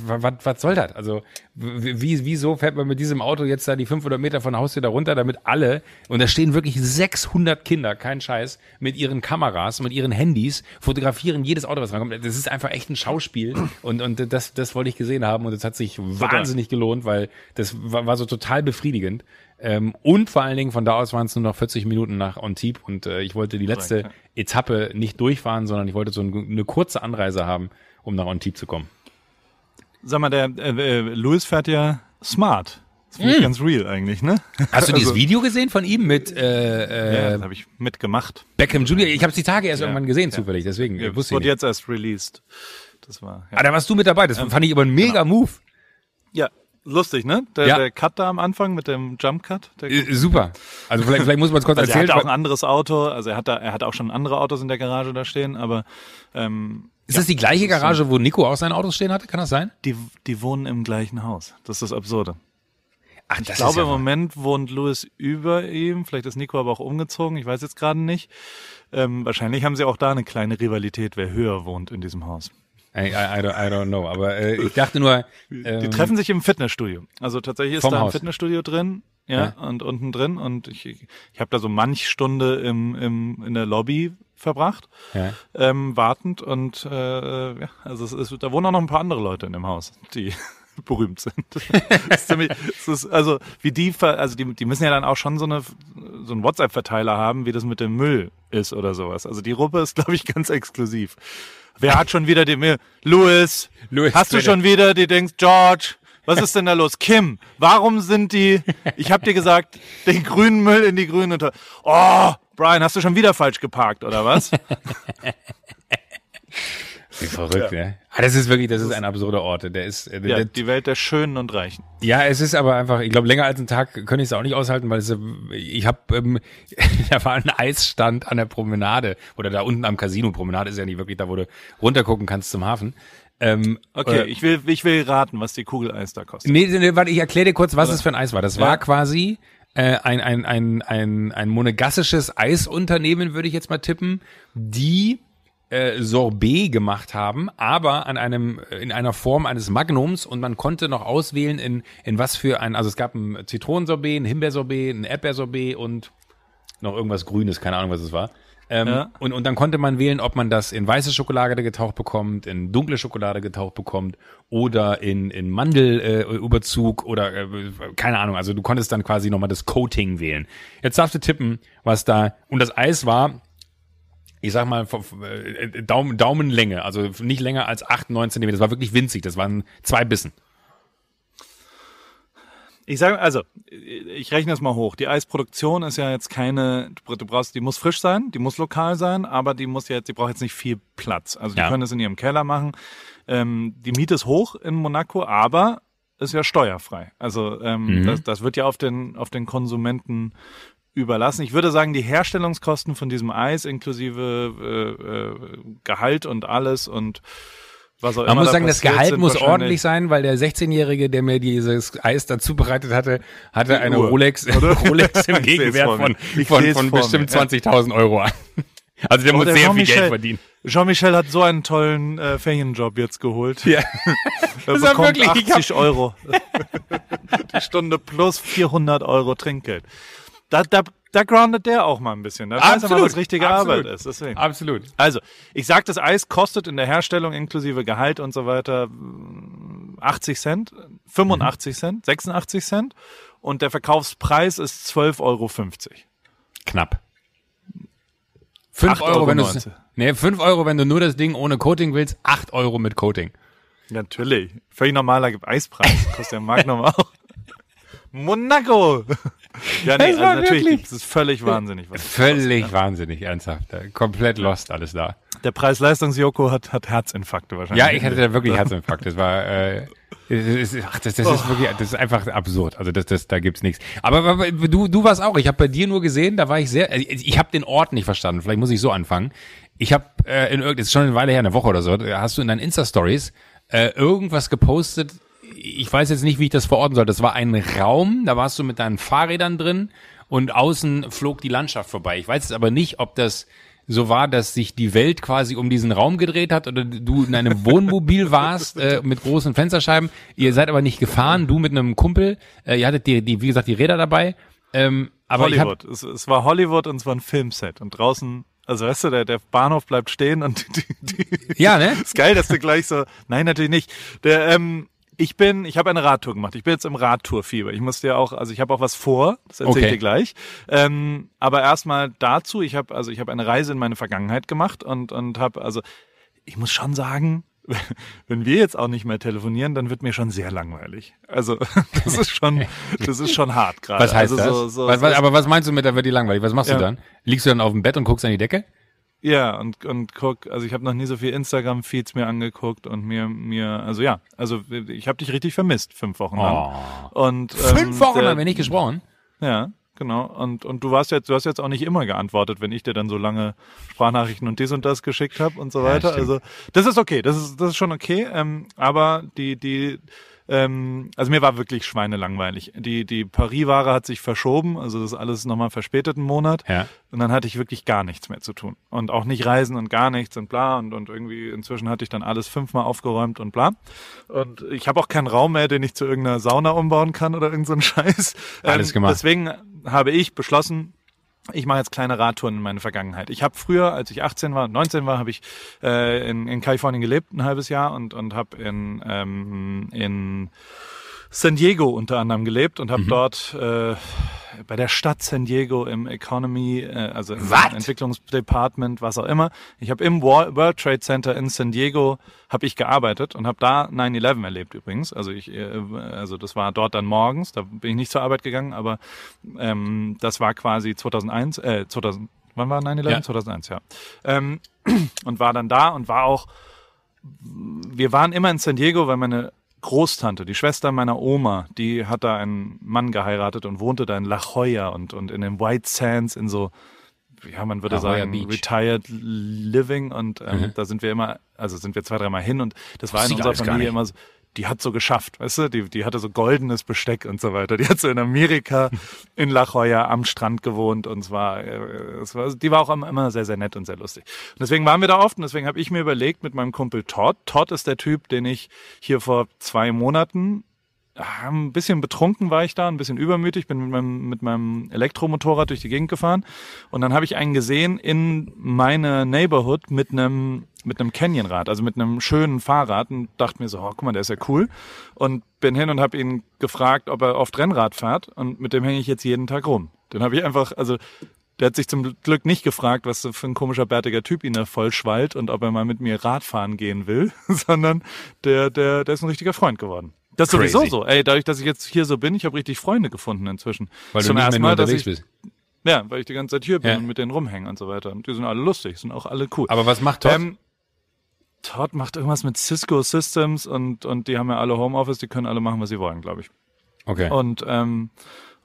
was soll das? Also, wie, wieso fährt man mit diesem Auto jetzt da die 500 Meter von der Haustür da runter, damit alle, und da stehen wirklich 600 Kinder, kein Scheiß, mit ihren Kameras, mit ihren Handys, fotografieren jedes Auto, was rankommt. Das ist einfach echt ein Schauspiel und, und das, das wollte ich gesehen haben und das hat sich wahnsinnig gelohnt, weil das war, war so total befriedigend. Ähm, und vor allen Dingen von da aus waren es nur noch 40 Minuten nach Antibes und äh, ich wollte die letzte Etappe nicht durchfahren, sondern ich wollte so ein, eine kurze Anreise haben, um nach Antibes zu kommen. Sag mal, der äh, äh, Louis fährt ja smart. Das finde ich ganz real eigentlich, ne? Hast du dieses Also- Video gesehen von ihm mit Ja, äh, äh, das habe ich mitgemacht. Beckham Jr.? Ich habe die Tage erst Ja, irgendwann gesehen, ja. zufällig, deswegen Ja, wusste ich wurde jetzt erst released. Das war ja. Ah, da warst du mit dabei. Das fand ich aber ein mega Move. ja lustig, ne? Der, Ja. der Cut da am Anfang mit dem Jump Cut. Der, Äh, super. Also vielleicht, vielleicht muss man es kurz also er erzählen. hatte auch ein anderes Auto. Also er hat da, er hat auch schon andere Autos in der Garage da stehen, aber ähm, Ist das die gleiche das Garage, wo Nico auch sein Auto stehen hatte? Kann das sein? die, die wohnen im gleichen Haus. Das ist das Absurde. Ach, Ich glaube, im Moment wohnt Louis über ihm. Vielleicht ist Nico aber auch umgezogen. Ich weiß jetzt gerade nicht. Ähm, wahrscheinlich haben sie auch da eine kleine Rivalität, wer höher wohnt in diesem Haus. I, I, don't, I don't know. Aber äh, ich dachte nur. Ähm, Die treffen sich im Fitnessstudio. Also tatsächlich ist da ein Haus. Fitnessstudio drin. Ja, und unten drin. Und ich, ich habe da so manch Stunde im, im, in der Lobby verbracht, Ja. ähm, wartend. Und äh, ja, also es ist, da wohnen auch noch ein paar andere Leute in dem Haus, die berühmt sind. ziemlich, ist, also wie die, also die, die müssen ja dann auch schon so eine so einen WhatsApp-Verteiler haben, wie das mit dem Müll ist oder sowas. Also die Ruppe ist, glaube ich, ganz exklusiv. Wer hat schon wieder den Müll? Louis, Louis, hast du schon wieder, die denkst, George, was ist denn da los? Kim, warum sind die, ich habe dir gesagt, den grünen Müll in die grünen unter. Oh, Brian, hast du schon wieder falsch geparkt oder was? Wie verrückt, ne? Ah, das ist wirklich, das ist ein absurder Ort. Der ist, äh, Ja, der, die Welt der Schönen und Reichen. Ja, es ist aber einfach, ich glaube, länger als einen Tag könnte ich es auch nicht aushalten, weil es, äh, ich habe, ähm, da war ein Eisstand an der Promenade oder da unten am Casino. Promenade ist ja nicht wirklich da, wo du runtergucken kannst zum Hafen. Ähm, Okay, äh, ich will, ich will raten, was die Kugel Eis da kostet. Nee, nee, warte, ich erkläre dir kurz, was es für ein Eis war. Das war Ja. quasi äh, ein, ein, ein, ein, ein monegassisches Eisunternehmen, würde ich jetzt mal tippen, die äh, Sorbet gemacht haben, aber an einem in einer Form eines Magnums und man konnte noch auswählen in in was für ein also es gab ein Zitronensorbet, ein Himbeersorbet, ein Erdbeersorbet und noch irgendwas Grünes, keine Ahnung was es war. Ähm, Ja. und, und dann konnte man wählen, ob man das in weiße Schokolade getaucht bekommt, in dunkle Schokolade getaucht bekommt oder in, in Mandelüberzug äh, oder äh, keine Ahnung. Also du konntest dann quasi nochmal das Coating wählen. Jetzt darfst du tippen, was da. Und das Eis war, ich sag mal, äh, Daumen, Daumenlänge, also nicht länger als 8, 9 Zentimeter. Das war wirklich winzig. Das waren zwei Bissen. Ich sage, also, ich rechne es mal hoch. Die Eisproduktion ist ja jetzt keine, du brauchst, die muss frisch sein, die muss lokal sein, aber die muss jetzt, die braucht jetzt nicht viel Platz. Also die Ja. können es in ihrem Keller machen. Ähm, die Miete ist hoch in Monaco, aber ist ja steuerfrei. Also ähm, das, das wird ja auf den, auf den Konsumenten überlassen. Ich würde sagen, die Herstellungskosten von diesem Eis inklusive äh, äh, Gehalt und alles und was auch Man muss da sagen, das Gehalt muss ordentlich sein, weil der 16-Jährige, der mir dieses Eis dazu bereitet hatte, hatte eine Uhr, Rolex? Rolex im Gegenwert von, von, von bestimmt mir, ja. 20.000 Euro an. Also der Oh, muss der sehr viel Jean-Michel- Geld verdienen. Jean-Michel hat so einen tollen äh, Ferienjob jetzt geholt. Ja. Er bekommt wirklich- ich hab- 80 Euro. Die Stunde plus 400 Euro Trinkgeld. Da, da, da groundet der auch mal ein bisschen. Da weiß er mal, Absolut, was richtige absolut. Arbeit ist. Deswegen. Absolut. Also, ich sag, das Eis kostet in der Herstellung inklusive Gehalt und so weiter mh, 80 Cent, 85 Cent, 86 Cent und der Verkaufspreis ist 12,50 Euro. Knapp. 5 8,90 Euro, wenn du nee, 5 Euro, wenn du nur das Ding ohne Coating willst, 8 Euro mit Coating. Natürlich. Völlig normaler Eispreis. Kostet der Magnum auch. Monaco! Ja, nee, Das also natürlich, wirklich- das ist völlig wahnsinnig. Was Völlig wahnsinnig, ernsthaft. Komplett lost alles da. der Preis-Leistungs-Joko hat, hat Herzinfarkte wahrscheinlich. Ja, ich hatte da wirklich Herzinfarkt. Das war, äh, das ist, ach, das, das ist wirklich, das ist einfach absurd. Also das, das, da gibt's nichts. Aber, aber du, du warst auch. Ich habe bei dir nur gesehen, da war ich sehr. Ich, ich habe den Ort nicht verstanden. Vielleicht muss ich so anfangen. Ich habe äh, in irgend, das ist schon eine Weile her, eine Woche oder so. Hast du in deinen Insta Stories äh, irgendwas gepostet? Ich weiß jetzt nicht, wie ich das verorten soll. Das war ein Raum. Da warst du mit deinen Fahrrädern drin und außen flog die Landschaft vorbei. Ich weiß jetzt aber nicht, ob das so war, dass sich die Welt quasi um diesen Raum gedreht hat oder du in einem Wohnmobil warst äh, mit großen Fensterscheiben. Ihr seid aber nicht gefahren, du mit einem Kumpel. Äh, ihr hattet die, die, wie gesagt, die Räder dabei. Ähm, aber ich hab, Hollywood. Es, es war Hollywood und es war ein Filmset. Und draußen, also weißt du, der, der Bahnhof bleibt stehen und die, die, die ja, ne? ist geil, dass du gleich so. Nein, natürlich nicht. Der, ähm, ich bin, ich habe eine Radtour gemacht. Ich bin jetzt im Radtourfieber. Ich muss dir auch, also ich habe auch was vor. Das erzähle Okay. ich dir gleich. Ähm, aber erstmal dazu. Ich habe, also ich habe eine Reise in meine Vergangenheit gemacht und und habe, also ich muss schon sagen, wenn wir jetzt auch nicht mehr telefonieren, dann wird mir schon sehr langweilig. Also das ist schon, das ist schon hart gerade. Was heißt also, das? So, so, was, was, aber was meinst du mit, da wird die langweilig? Was machst Ja. du dann? Liegst du dann auf dem Bett und guckst an die Decke? Ja, und, und guck, also ich habe noch nie so viel Instagram-Feeds mir angeguckt und mir, mir, also ja, also ich habe dich richtig vermisst, fünf Wochen lang. Und, ähm, Fünf Wochen der- haben wir nicht gesprochen. Ja, genau. Und, und du warst jetzt, du hast jetzt auch nicht immer geantwortet, wenn ich dir dann so lange Sprachnachrichten und dies und das geschickt habe und so weiter. stimmt. also das ist okay, das ist, das ist schon okay. Ähm, aber die, die, ähm, also mir war wirklich schweinelangweilig. Die, die Paris-Ware hat sich verschoben, also das ist alles nochmal verspätet einen Monat. Ja. Und dann hatte ich wirklich gar nichts mehr zu tun. Und auch nicht reisen und gar nichts und bla. Und, und irgendwie inzwischen hatte ich dann alles fünfmal aufgeräumt und bla. Und ich habe auch keinen Raum mehr, den ich zu irgendeiner Sauna umbauen kann oder irgendeinen so Scheiß. Alles Ähm, gemacht. Deswegen habe ich beschlossen, ich mache jetzt kleine Radtouren in meine Vergangenheit. Ich habe früher, als ich 18 war, 19 war, habe ich äh, in, in Kalifornien gelebt, ein halbes Jahr und und habe in ähm, in San Diego unter anderem gelebt und habe Mhm. dort äh, bei der Stadt San Diego im Economy, äh, also im Was? Entwicklungsdepartment, was auch immer. Ich habe im Wor- World Trade Center in San Diego habe ich gearbeitet und habe da 9/11 erlebt übrigens. Also ich, äh, also das war dort dann morgens. Da bin ich nicht zur Arbeit gegangen, aber ähm, das war quasi 2001, äh, 2000. Wann war 9/11? Ja. 2001, ja. Ähm, und war dann da und war auch wir waren immer in San Diego, weil meine Großtante, die Schwester meiner Oma, die hat da einen Mann geheiratet und wohnte da in La Jolla und, und in den White Sands in so, ja, man würde La sagen, Beach. retired living und ähm, Mhm. da sind wir immer, also sind wir zwei, dreimal hin und das war in unserer Familie immer so, die hat so geschafft, weißt du, die, die hatte so goldenes Besteck und so weiter. Die hat so in Amerika in La Jolla am Strand gewohnt und es war, äh, es war, die war auch immer sehr, sehr nett und sehr lustig. Und deswegen waren wir da oft und deswegen habe ich mir überlegt mit meinem Kumpel Todd. Todd ist der Typ, den ich hier vor zwei Monaten ein bisschen betrunken war ich da, ein bisschen übermütig, bin mit meinem, mit meinem Elektromotorrad durch die Gegend gefahren und dann habe ich einen gesehen in meine Neighborhood mit einem mit einem Canyonrad, also mit einem schönen Fahrrad und dachte mir so, oh, guck mal, der ist ja cool und bin hin und habe ihn gefragt, ob er oft Rennrad fährt und mit dem hänge ich jetzt jeden Tag rum. Den habe ich einfach, also der hat sich zum Glück nicht gefragt, was für ein komischer bärtiger Typ ihn da voll schwallt und ob er mal mit mir Radfahren gehen will, sondern der, der, der ist ein richtiger Freund geworden. Das ist Crazy. sowieso so. Ey, dadurch, dass ich jetzt hier so bin, ich habe richtig Freunde gefunden inzwischen. Weil du Zum nicht mehr Mal, dass unterwegs ich, bist. Ja, weil ich die ganze Zeit hier bin Ja. und mit denen rumhänge und so weiter. Und die sind alle lustig, sind auch alle cool. Aber was macht Todd? Ähm, Todd macht irgendwas mit Cisco Systems und, und die haben ja alle Homeoffice, die können alle machen, was sie wollen, glaube ich. okay. Und, ähm,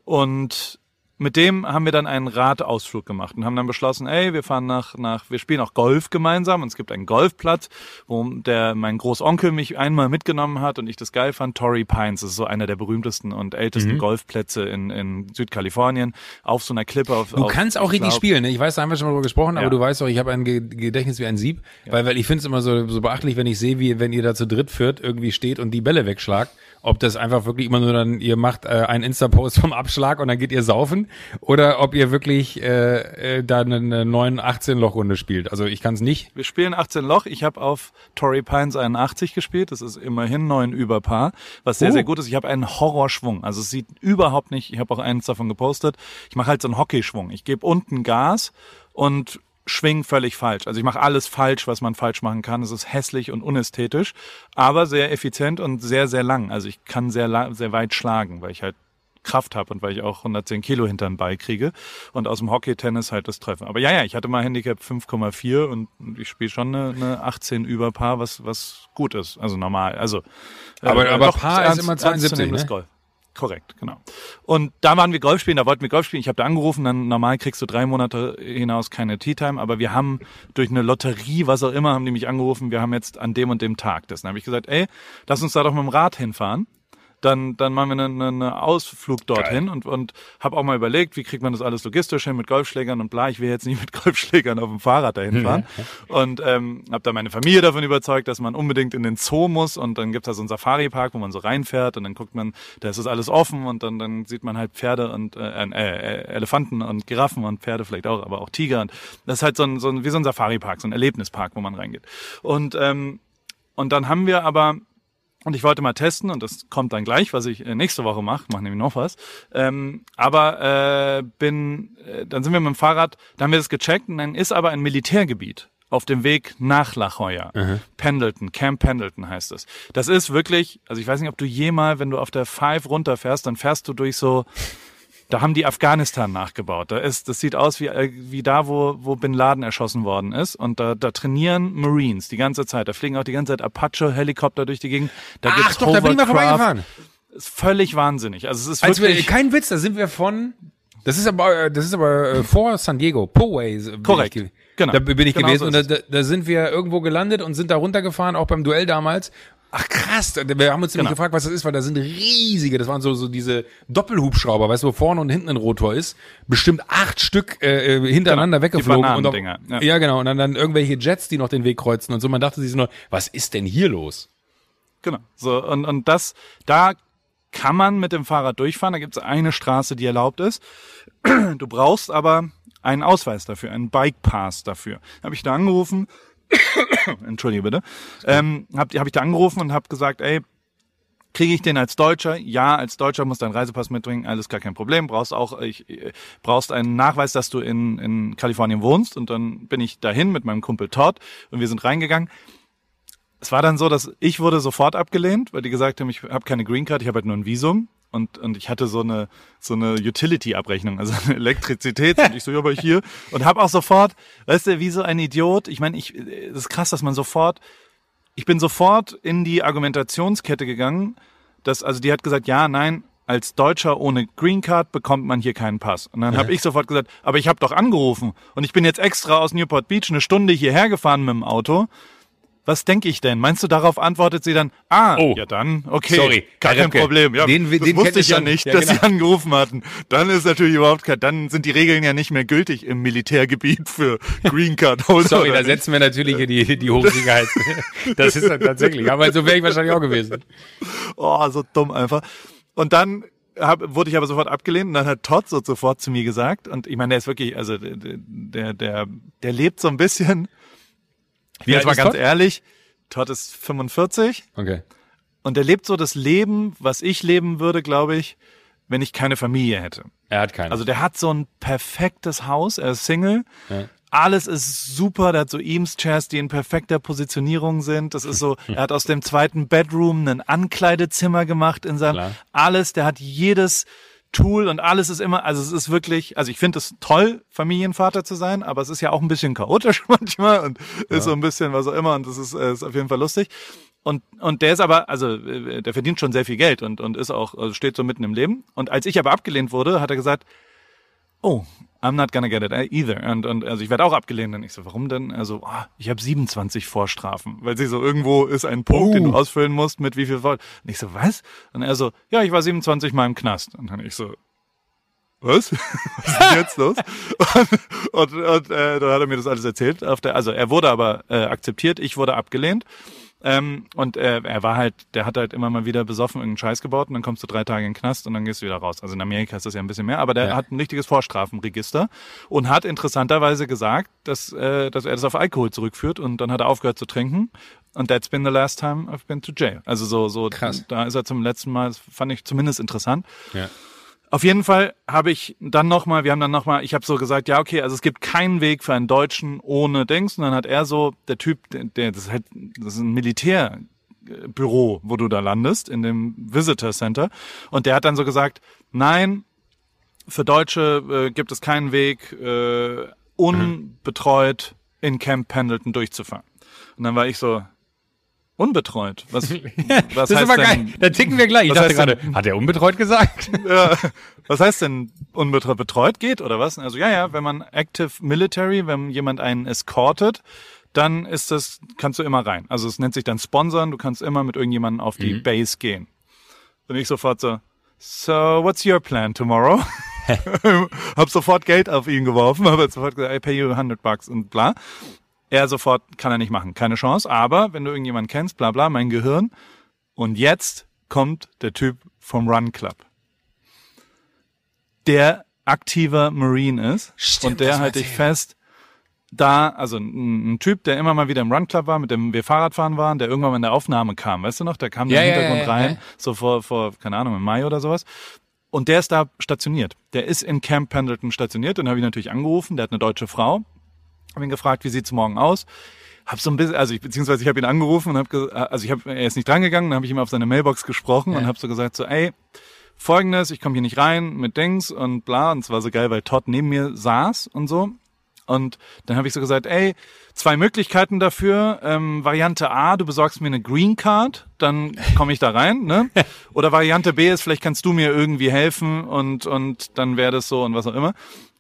und mit dem haben wir dann einen Radausflug gemacht und haben dann beschlossen, ey, wir fahren nach, nach, wir spielen auch Golf gemeinsam und es gibt einen Golfplatz, wo der mein Großonkel mich einmal mitgenommen hat und ich das geil fand. Torrey Pines, das ist so einer der berühmtesten und ältesten Mhm. Golfplätze in, in Südkalifornien, auf so einer Klippe. Auf, Du auf, kannst auch ich richtig glaub, spielen, ne? Ich weiß, da haben wir schon mal drüber gesprochen, aber Ja. du weißt doch, ich habe ein Ge- Gedächtnis wie ein Sieb, weil, weil ich finde es immer so, so beachtlich, wenn ich sehe, wie wenn ihr da zu dritt führt, irgendwie steht und die Bälle wegschlagt, ob das einfach wirklich immer nur dann, ihr macht äh, einen Insta-Post vom Abschlag und dann geht ihr saufen oder ob ihr wirklich äh, äh, da eine, eine 9 18-Loch-Runde spielt. Also ich kann es nicht. Wir spielen 18 Loch. Ich habe auf Torrey Pines 81 gespielt. Das ist immerhin neun über Paar, was sehr, Oh. sehr gut ist. Ich habe einen Horrorschwung. Also es sieht überhaupt nicht, ich habe auch eins davon gepostet. Ich mache halt so einen Hockeyschwung. Ich gebe unten Gas und schwing völlig falsch. Also ich mache alles falsch, was man falsch machen kann. Es ist hässlich und unästhetisch, aber sehr effizient und sehr, sehr lang. Also ich kann sehr, sehr weit schlagen, weil ich halt Kraft habe und weil ich auch 110 Kilo hinter den Ball kriege und aus dem Hockey-Tennis halt das Treffen. Aber ja, ja, ich hatte mal Handicap 5,4 und ich spiele schon eine, eine 18 über Paar, was, was gut ist, also normal. Also, Aber- aber Paar ist ernst- immer 72, ernstzunehmendes ne? Golf. Korrekt, genau. Und da waren wir Golf spielen, da wollten wir Golf spielen. Ich habe da angerufen, dann normal kriegst du drei Monate hinaus keine Tea Time, aber wir haben durch eine Lotterie, was auch immer, haben die mich angerufen, wir haben jetzt an dem und dem Tag das. Dann habe ich gesagt, ey, lass uns da doch mit dem Rad hinfahren. Dann, dann machen wir einen, einen Ausflug dorthin und, und habe auch mal überlegt, wie kriegt man das alles logistisch hin mit Golfschlägern und bla. Ich will jetzt nicht mit Golfschlägern auf dem Fahrrad dahin fahren. Und ähm, habe da meine Familie davon überzeugt, dass man unbedingt in den Zoo muss und dann gibt's da so einen Safari-Park, wo man so reinfährt und dann guckt man, da ist das alles offen und dann, dann sieht man halt Pferde und äh, äh, äh, Elefanten und Giraffen und Pferde vielleicht auch, aber auch Tiger. Und das ist halt so ein, so ein wie so ein Safari-Park, so ein Erlebnispark, wo man reingeht. Und ähm, und dann haben wir aber und ich wollte mal testen, und das kommt dann gleich, was ich äh, nächste Woche mache, mache nämlich noch was. Ähm, aber äh, bin, äh, dann sind wir mit dem Fahrrad, dann haben wir das gecheckt und dann ist aber ein Militärgebiet auf dem Weg nach La Jolla. Pendleton, Camp Pendleton heißt es. Das ist wirklich, also ich weiß nicht, ob du jemals, wenn du auf der Five runterfährst, dann fährst du durch so, da haben die Afghanistan nachgebaut. Da ist, das sieht aus wie, äh, wie da, wo, wo Bin Laden erschossen worden ist. Und da, da trainieren Marines die ganze Zeit. Da fliegen auch die ganze Zeit Apache-Helikopter durch die Gegend. Da Ach gibt's doch, da bin ich mal vorbeigefahren. Ist völlig wahnsinnig. Also es ist Als wir, wirklich. kein Witz, da sind wir von, das ist aber, äh, das ist aber äh, vor San Diego, Poway. bin Korrekt. ich ge- Genau. Da bin ich Genau gewesen so und da, da sind wir irgendwo gelandet und sind da runtergefahren, auch beim Duell damals. Ach krass, wir haben uns nämlich Genau. gefragt, was das ist, weil da sind riesige, das waren so, so diese Doppelhubschrauber, weißt du, wo vorne und hinten ein Rotor ist, bestimmt acht Stück äh, äh, hintereinander Genau, die weggeflogen. Und auch, ja. ja. genau, und dann, dann irgendwelche Jets, die noch den Weg kreuzen und so. Man dachte sich nur, was ist denn hier los? Genau. So, und, und das, da kann man mit dem Fahrrad durchfahren. Da gibt es eine Straße, die erlaubt ist. Du brauchst aber einen Ausweis dafür, einen Bike Pass dafür. Habe ich da angerufen. Entschuldige bitte. Ähm, habe hab ich da angerufen und habe gesagt, ey, kriege ich den als Deutscher? Ja, als Deutscher musst du einen Reisepass mitbringen, alles gar kein Problem. Brauchst auch, ich, äh, brauchst einen Nachweis, dass du in, in Kalifornien wohnst. Und dann bin ich dahin mit meinem Kumpel Todd und wir sind reingegangen es war dann so, dass ich wurde sofort abgelehnt, weil die gesagt haben, ich habe keine Green Card, ich habe halt nur ein Visum und und ich hatte so eine so eine Utility Abrechnung, also eine Elektrizität. Und ich so ja, aber hier. Und habe auch sofort, weißt du, wie so ein Idiot, ich meine, ich es ist krass, dass man sofort ich bin sofort in die Argumentationskette gegangen, dass also die hat gesagt, ja, nein, als Deutscher ohne Green Card bekommt man hier keinen Pass. Und dann habe ich sofort gesagt, aber ich habe doch angerufen. Und ich bin jetzt extra aus Newport Beach eine Stunde hierher gefahren mit dem Auto. Was denke ich denn? Meinst du, darauf antwortet sie dann, ah, Oh. ja dann, okay, Sorry, gar kein Problem. Ja, den- das den wusste ich ja nicht, Ja, dass genau. sie angerufen hatten. Dann ist natürlich überhaupt kein, dann sind die Regeln ja nicht mehr gültig im Militärgebiet für Green Card. Sorry, da setzen wir natürlich hier die, die Hochsicherheit. Das ist dann tatsächlich, aber so wäre ich wahrscheinlich auch gewesen. Oh, so dumm einfach. Und dann hab, wurde ich aber sofort abgelehnt und dann hat Todd so sofort zu mir gesagt und ich meine, der ist wirklich, also der, der, der lebt so ein bisschen, ich bin jetzt mal ganz Todd? ehrlich, Todd ist 45 Okay. und der lebt so das Leben, was ich leben würde, glaube ich, wenn ich keine Familie hätte. Er hat keinen. Also der hat so ein perfektes Haus, er ist Single. Ja. Alles ist super, der hat so Eames-Chairs, die in perfekter Positionierung sind. Das ist so, er hat aus dem zweiten Bedroom ein Ankleidezimmer gemacht in seinem, Klar. alles, der hat jedes Tool und alles ist immer, also es ist wirklich, also ich finde es toll, Familienvater zu sein, aber es ist ja auch ein bisschen chaotisch manchmal und ist so ein bisschen was auch immer und das ist, äh, ist auf jeden Fall lustig. Und, und der ist aber, also äh, der verdient schon sehr viel Geld und, und ist auch, also steht so mitten im Leben. Und als ich aber abgelehnt wurde, hat er gesagt, oh, I'm not gonna get it either. Und, und also ich werde auch abgelehnt. Und ich so, warum denn? Also, oh, ich habe 27 Vorstrafen. Weil sie so, irgendwo ist ein Punkt, den du ausfüllen musst mit wie viel Vor... Und ich so, was? Und er so, ja, ich war 27 Mal im Knast. Und dann ich so, was? Was ist denn jetzt los? Und, und, und äh, dann hat er mir das alles erzählt. Auf der, also er wurde aber äh, akzeptiert, ich wurde abgelehnt. Ähm, und äh, er war halt, der hat halt immer mal wieder besoffen irgendeinen Scheiß gebaut und dann kommst du drei Tage in den Knast und dann gehst du wieder raus. Also in Amerika ist das ja ein bisschen mehr, aber der Ja. hat ein richtiges Vorstrafenregister und hat interessanterweise gesagt, dass, äh, dass er das auf Alkohol zurückführt und dann hat er aufgehört zu trinken. Und that's been the last time I've been to jail. Also so, so, Krass. da ist er zum letzten Mal, das fand ich zumindest interessant. ja. Auf jeden Fall habe ich dann nochmal, wir haben dann nochmal, ich habe so gesagt, ja, okay, also es gibt keinen Weg für einen Deutschen ohne Dings. Und dann hat er so, der Typ, der, das ist halt, das ist ein Militärbüro, wo du da landest, in dem Visitor Center. Und der hat dann so gesagt, nein, für Deutsche äh, gibt es keinen Weg, äh, unbetreut in Camp Pendleton durchzufahren. Und dann war ich so, unbetreut? Was, was Das ist heißt aber denn, geil. Da ticken wir gleich. Ich dachte gerade, denn- hat er unbetreut gesagt? ja, was heißt denn unbetreut betreut geht oder was? Also ja, ja, wenn man active military, wenn jemand einen escortet, dann ist das, kannst du immer rein. Also es nennt sich dann sponsern, du kannst immer mit irgendjemandem auf die Base gehen. Und ich sofort so, so what's your plan tomorrow? hab sofort Geld auf ihn geworfen, habe sofort gesagt, I pay you 100 bucks und bla. Er sofort kann er nicht machen, keine Chance. Aber wenn du irgendjemanden kennst, bla bla, mein Gehirn. Und jetzt kommt der Typ vom Run Club der aktiver Marine ist. Stimmt, und der halte ich fest, da, also ein, ein Typ, der immer mal wieder im Run Club war, mit dem wir Fahrradfahren waren, der irgendwann mal in der Aufnahme kam, weißt du noch? Der kam Ja, im Hintergrund ja, ja, rein, so vor, vor, keine Ahnung, im Mai oder sowas. Und der ist da stationiert. Der ist in Camp Pendleton stationiert. Den habe ich natürlich angerufen. Der hat eine deutsche Frau. Habe ihn gefragt, wie sieht's morgen aus? Hab so ein bisschen, also ich beziehungsweise ich habe ihn angerufen und habe, also ich habe, er ist nicht drangegangen, dann habe ich ihm auf seine Mailbox gesprochen und habe so gesagt so, ey, folgendes, ich komme hier nicht rein mit Dings und bla. Und es war so geil, weil Todd neben mir saß und so. Und dann habe ich so gesagt, ey, zwei Möglichkeiten dafür. Ähm, Variante A, du besorgst mir eine Green Card, dann komme ich da rein, ne? Oder Variante B ist, vielleicht kannst du mir irgendwie helfen und, und dann wäre das so und was auch immer.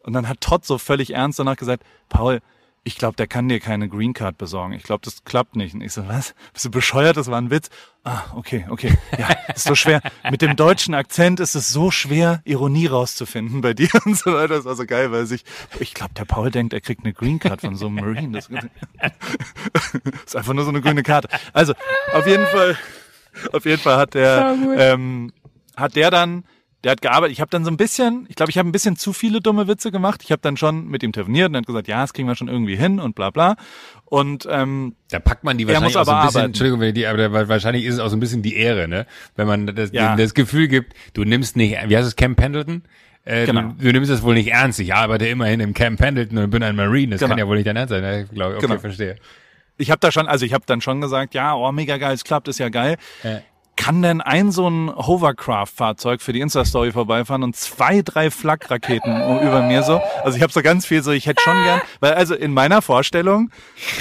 Und dann hat Todd so völlig ernst danach gesagt, Paul, ich glaube, der kann dir keine Green Card besorgen. Ich glaube, das klappt nicht. Und ich so, was? Bist du bescheuert? Das war ein Witz. Ah, okay, okay. Ja, ist so schwer. Mit dem deutschen Akzent ist es so schwer, Ironie rauszufinden bei dir und so weiter. Das war so geil, weil sich, ich glaube, der Paul denkt, er kriegt eine Green Card von so einem Marine. Das ist einfach nur so eine grüne Karte. Also, auf jeden Fall, auf jeden Fall hat der, ähm, hat der dann der hat gearbeitet. Ich habe dann so ein bisschen, ich glaube, ich habe ein bisschen zu viele dumme Witze gemacht. Ich habe dann schon mit ihm telefoniert und hat gesagt, ja, das kriegen wir schon irgendwie hin und bla bla. Und ähm, da packt man die wahrscheinlich auch so ein bisschen, arbeiten. Entschuldigung, wenn die, aber wahrscheinlich ist es auch so ein bisschen die Ehre, ne? Wenn man das, ja. das Gefühl gibt, du nimmst nicht, wie heißt es, Camp Pendleton? Äh, genau. du, du nimmst das wohl nicht ernst. Ich arbeite immerhin im Camp Pendleton und bin ein Marine. Das genau. kann ja wohl nicht dein Ernst sein. Ne? Ich glaube, okay, genau. verstehe. Ich habe da schon, also ich habe dann schon gesagt, ja, oh, mega geil, es klappt, ist ja geil. Äh kann denn ein so ein Hovercraft-Fahrzeug für die Insta-Story vorbeifahren und zwei, drei Flak-Raketen über mir so? Also ich habe so ganz viel so, ich hätte schon gern, weil also in meiner Vorstellung,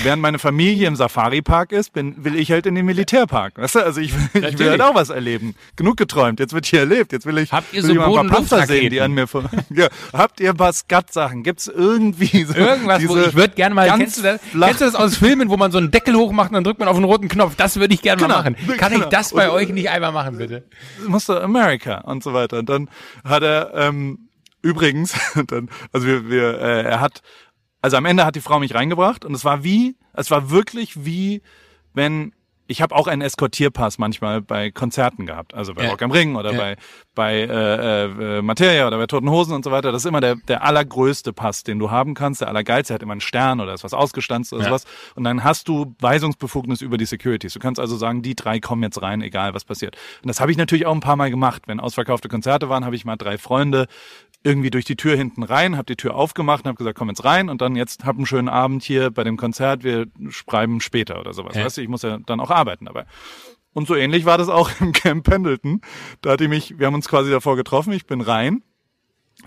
während meine Familie im Safari-Park ist, bin, will ich halt in den Militärpark. Weißt du? Also ich, ich will halt auch was erleben. Genug geträumt, jetzt wird hier erlebt, jetzt will ich, habt ihr so will ein paar Panzer sehen, die an mir vor. ja, habt ihr ein paar Skat-Sachen? Gibt's irgendwie so Irgendwas, wo ich würde gerne mal, kennst du, das, kennst du das aus Filmen, wo man so einen Deckel hochmacht und dann drückt man auf einen roten Knopf? Das würde ich gerne genau, mal machen. Kann genau. ich das bei euch ich nicht einmal machen, bitte. Musste America und so weiter. Und dann hat er ähm, übrigens, dann, also wir, wir, äh, er hat, also am Ende hat die Frau mich reingebracht und es war wie, es war wirklich wie, wenn ich habe auch einen Eskortierpass manchmal bei Konzerten gehabt, also bei ja. Rock am Ring oder ja. bei bei äh, äh, Materia oder bei Toten Hosen und so weiter. Das ist immer der der allergrößte Pass, den du haben kannst. Der allergeilste hat immer einen Stern oder ist was ausgestanzt oder ja. sowas. Und dann hast du Weisungsbefugnis über die Securities. Du kannst also sagen, die drei kommen jetzt rein, egal was passiert. Und das habe ich natürlich auch ein paar Mal gemacht. Wenn ausverkaufte Konzerte waren, habe ich mal drei Freunde irgendwie durch die Tür hinten rein, habe die Tür aufgemacht und habe gesagt, komm jetzt rein und dann jetzt hab einen schönen Abend hier bei dem Konzert, wir schreiben später oder sowas. Ja. Weißt du, ich muss ja dann auch arbeiten dabei. Und so ähnlich war das auch im Camp Pendleton. Da hatte ich mich, wir haben uns quasi davor getroffen, ich bin rein,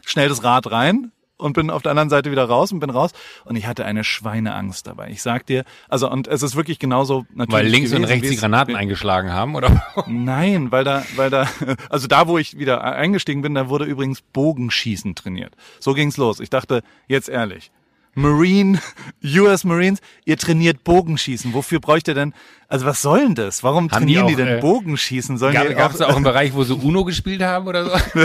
schnell das Rad rein, und bin auf der anderen Seite wieder raus und bin raus und ich hatte eine Schweineangst dabei. Ich sag dir, also und es ist wirklich genauso natürlich. Weil links gewesen, und rechts die Granaten eingeschlagen haben, oder? Nein, weil da, weil da, also da, wo ich wieder eingestiegen bin, da wurde übrigens Bogenschießen trainiert. So ging's los. Ich dachte, jetzt ehrlich, Marine, US Marines, ihr trainiert Bogenschießen. Wofür bräucht ihr denn, also was soll denn das? Warum haben trainieren die, auch, die denn äh, Bogenschießen? Sollen gab es da auch einen Bereich, wo sie UNO gespielt haben oder so?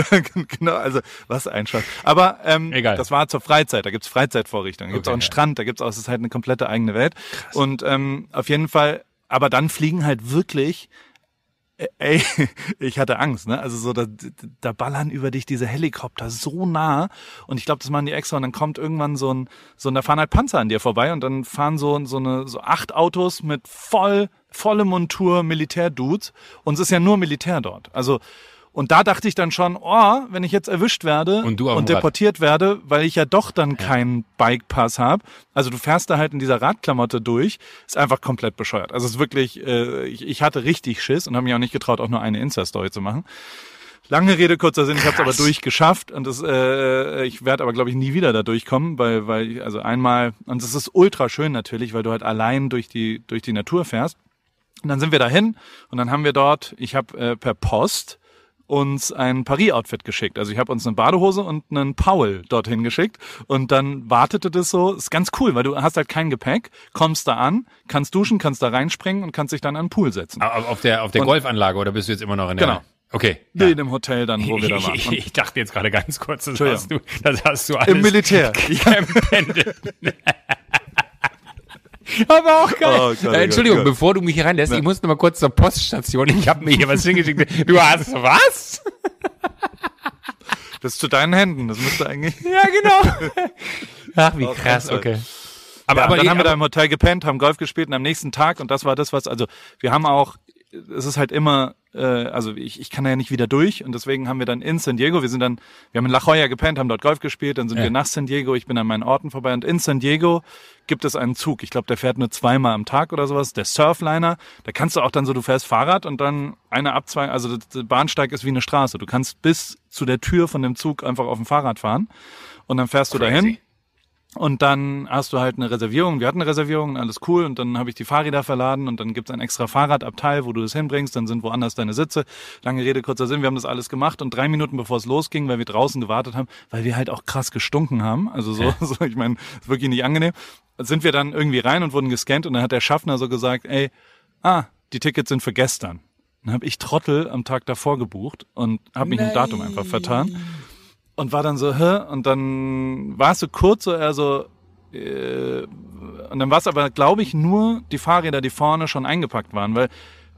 genau, also was ein Scheiß. Aber ähm, Egal. das war zur Freizeit, da gibt's Freizeitvorrichtungen, da gibt's okay, auch einen ja. Strand, da gibt's auch, es ist halt eine komplette eigene Welt. Krass. Und ähm, auf jeden Fall, aber dann fliegen halt wirklich Ey, ich hatte Angst, ne? Also so, da, da ballern über dich diese Helikopter so nah und ich glaube, das machen die extra und dann kommt irgendwann so ein, so ein, da fahren halt Panzer an dir vorbei und dann fahren so, so eine, so acht Autos mit voll, volle Montur Militärdudes und es ist ja nur Militär dort. Also und da dachte ich dann schon, oh, wenn ich jetzt erwischt werde und, und deportiert werde, weil ich ja doch dann keinen Bikepass habe. Also du fährst da halt in dieser Radklamotte durch, ist einfach komplett bescheuert. Also es ist wirklich, äh, ich, ich hatte richtig Schiss und habe mich auch nicht getraut, auch nur eine Insta-Story zu machen. Lange Rede, kurzer Sinn, ich habe es aber durchgeschafft und das, äh, ich werde aber, glaube ich, nie wieder da durchkommen, weil, weil ich, also einmal, und es ist ultra schön natürlich, weil du halt allein durch die, durch die Natur fährst. Und dann sind wir dahin und dann haben wir dort, ich habe äh, per Post uns ein Paris-Outfit geschickt. Also ich habe uns eine Badehose und einen Paul dorthin geschickt und dann wartete das so. Ist ganz cool, weil du hast halt kein Gepäck, kommst da an, kannst duschen, kannst da reinspringen und kannst dich dann an den Pool setzen. Auf der auf der und, Golfanlage oder bist du jetzt immer noch in der? Genau. Okay. Nee, ja. in dem Hotel dann, wo wir da waren. Ich, ich, dachte jetzt gerade ganz kurz, das hast du, das hast du alles. Im Militär. Aber auch geil. Oh, Gott, äh, Entschuldigung, Gott. bevor du mich hier reinlässt, ich muss noch mal kurz zur Poststation. Ich habe mir hier was hingeschickt. Du hast was? Das ist zu deinen Händen. Das müsste eigentlich. Ja, genau. Ach, wie krass. Okay. Aber, ja, aber dann haben wir da im Hotel gepennt, haben Golf gespielt und am nächsten Tag und das war das, was also wir haben auch es ist halt immer, äh, also ich, ich kann da ja nicht wieder durch und deswegen haben wir dann in San Diego, wir sind dann, wir haben in La Jolla gepennt, haben dort Golf gespielt, dann sind ja. wir nach San Diego, ich bin an meinen Orten vorbei und in San Diego gibt es einen Zug, ich glaube, der fährt nur zweimal am Tag oder sowas, der Surfliner, da kannst du auch dann so, du fährst Fahrrad und dann eine Abzweig, also der Bahnsteig ist wie eine Straße, du kannst bis zu der Tür von dem Zug einfach auf dem Fahrrad fahren und dann fährst Crazy. du dahin Und dann hast du halt eine Reservierung. Wir hatten eine Reservierung, alles cool. Und dann habe ich die Fahrräder verladen und dann gibt's ein extra Fahrradabteil, wo du das hinbringst. Dann sind woanders deine Sitze. Lange Rede, kurzer Sinn. Wir haben das alles gemacht und drei Minuten bevor es losging, weil wir draußen gewartet haben, weil wir halt auch krass gestunken haben. Also so, so ich meine, ist wirklich nicht angenehm. Sind wir dann irgendwie rein und wurden gescannt und dann hat der Schaffner so gesagt, ey, ah, die Tickets sind für gestern. Dann habe ich Trottel am Tag davor gebucht und habe mich im Datum einfach vertan und war dann so, hä? Und dann war es so kurz so, eher so, äh, und dann war es aber, glaube ich, nur die Fahrräder, die vorne schon eingepackt waren, weil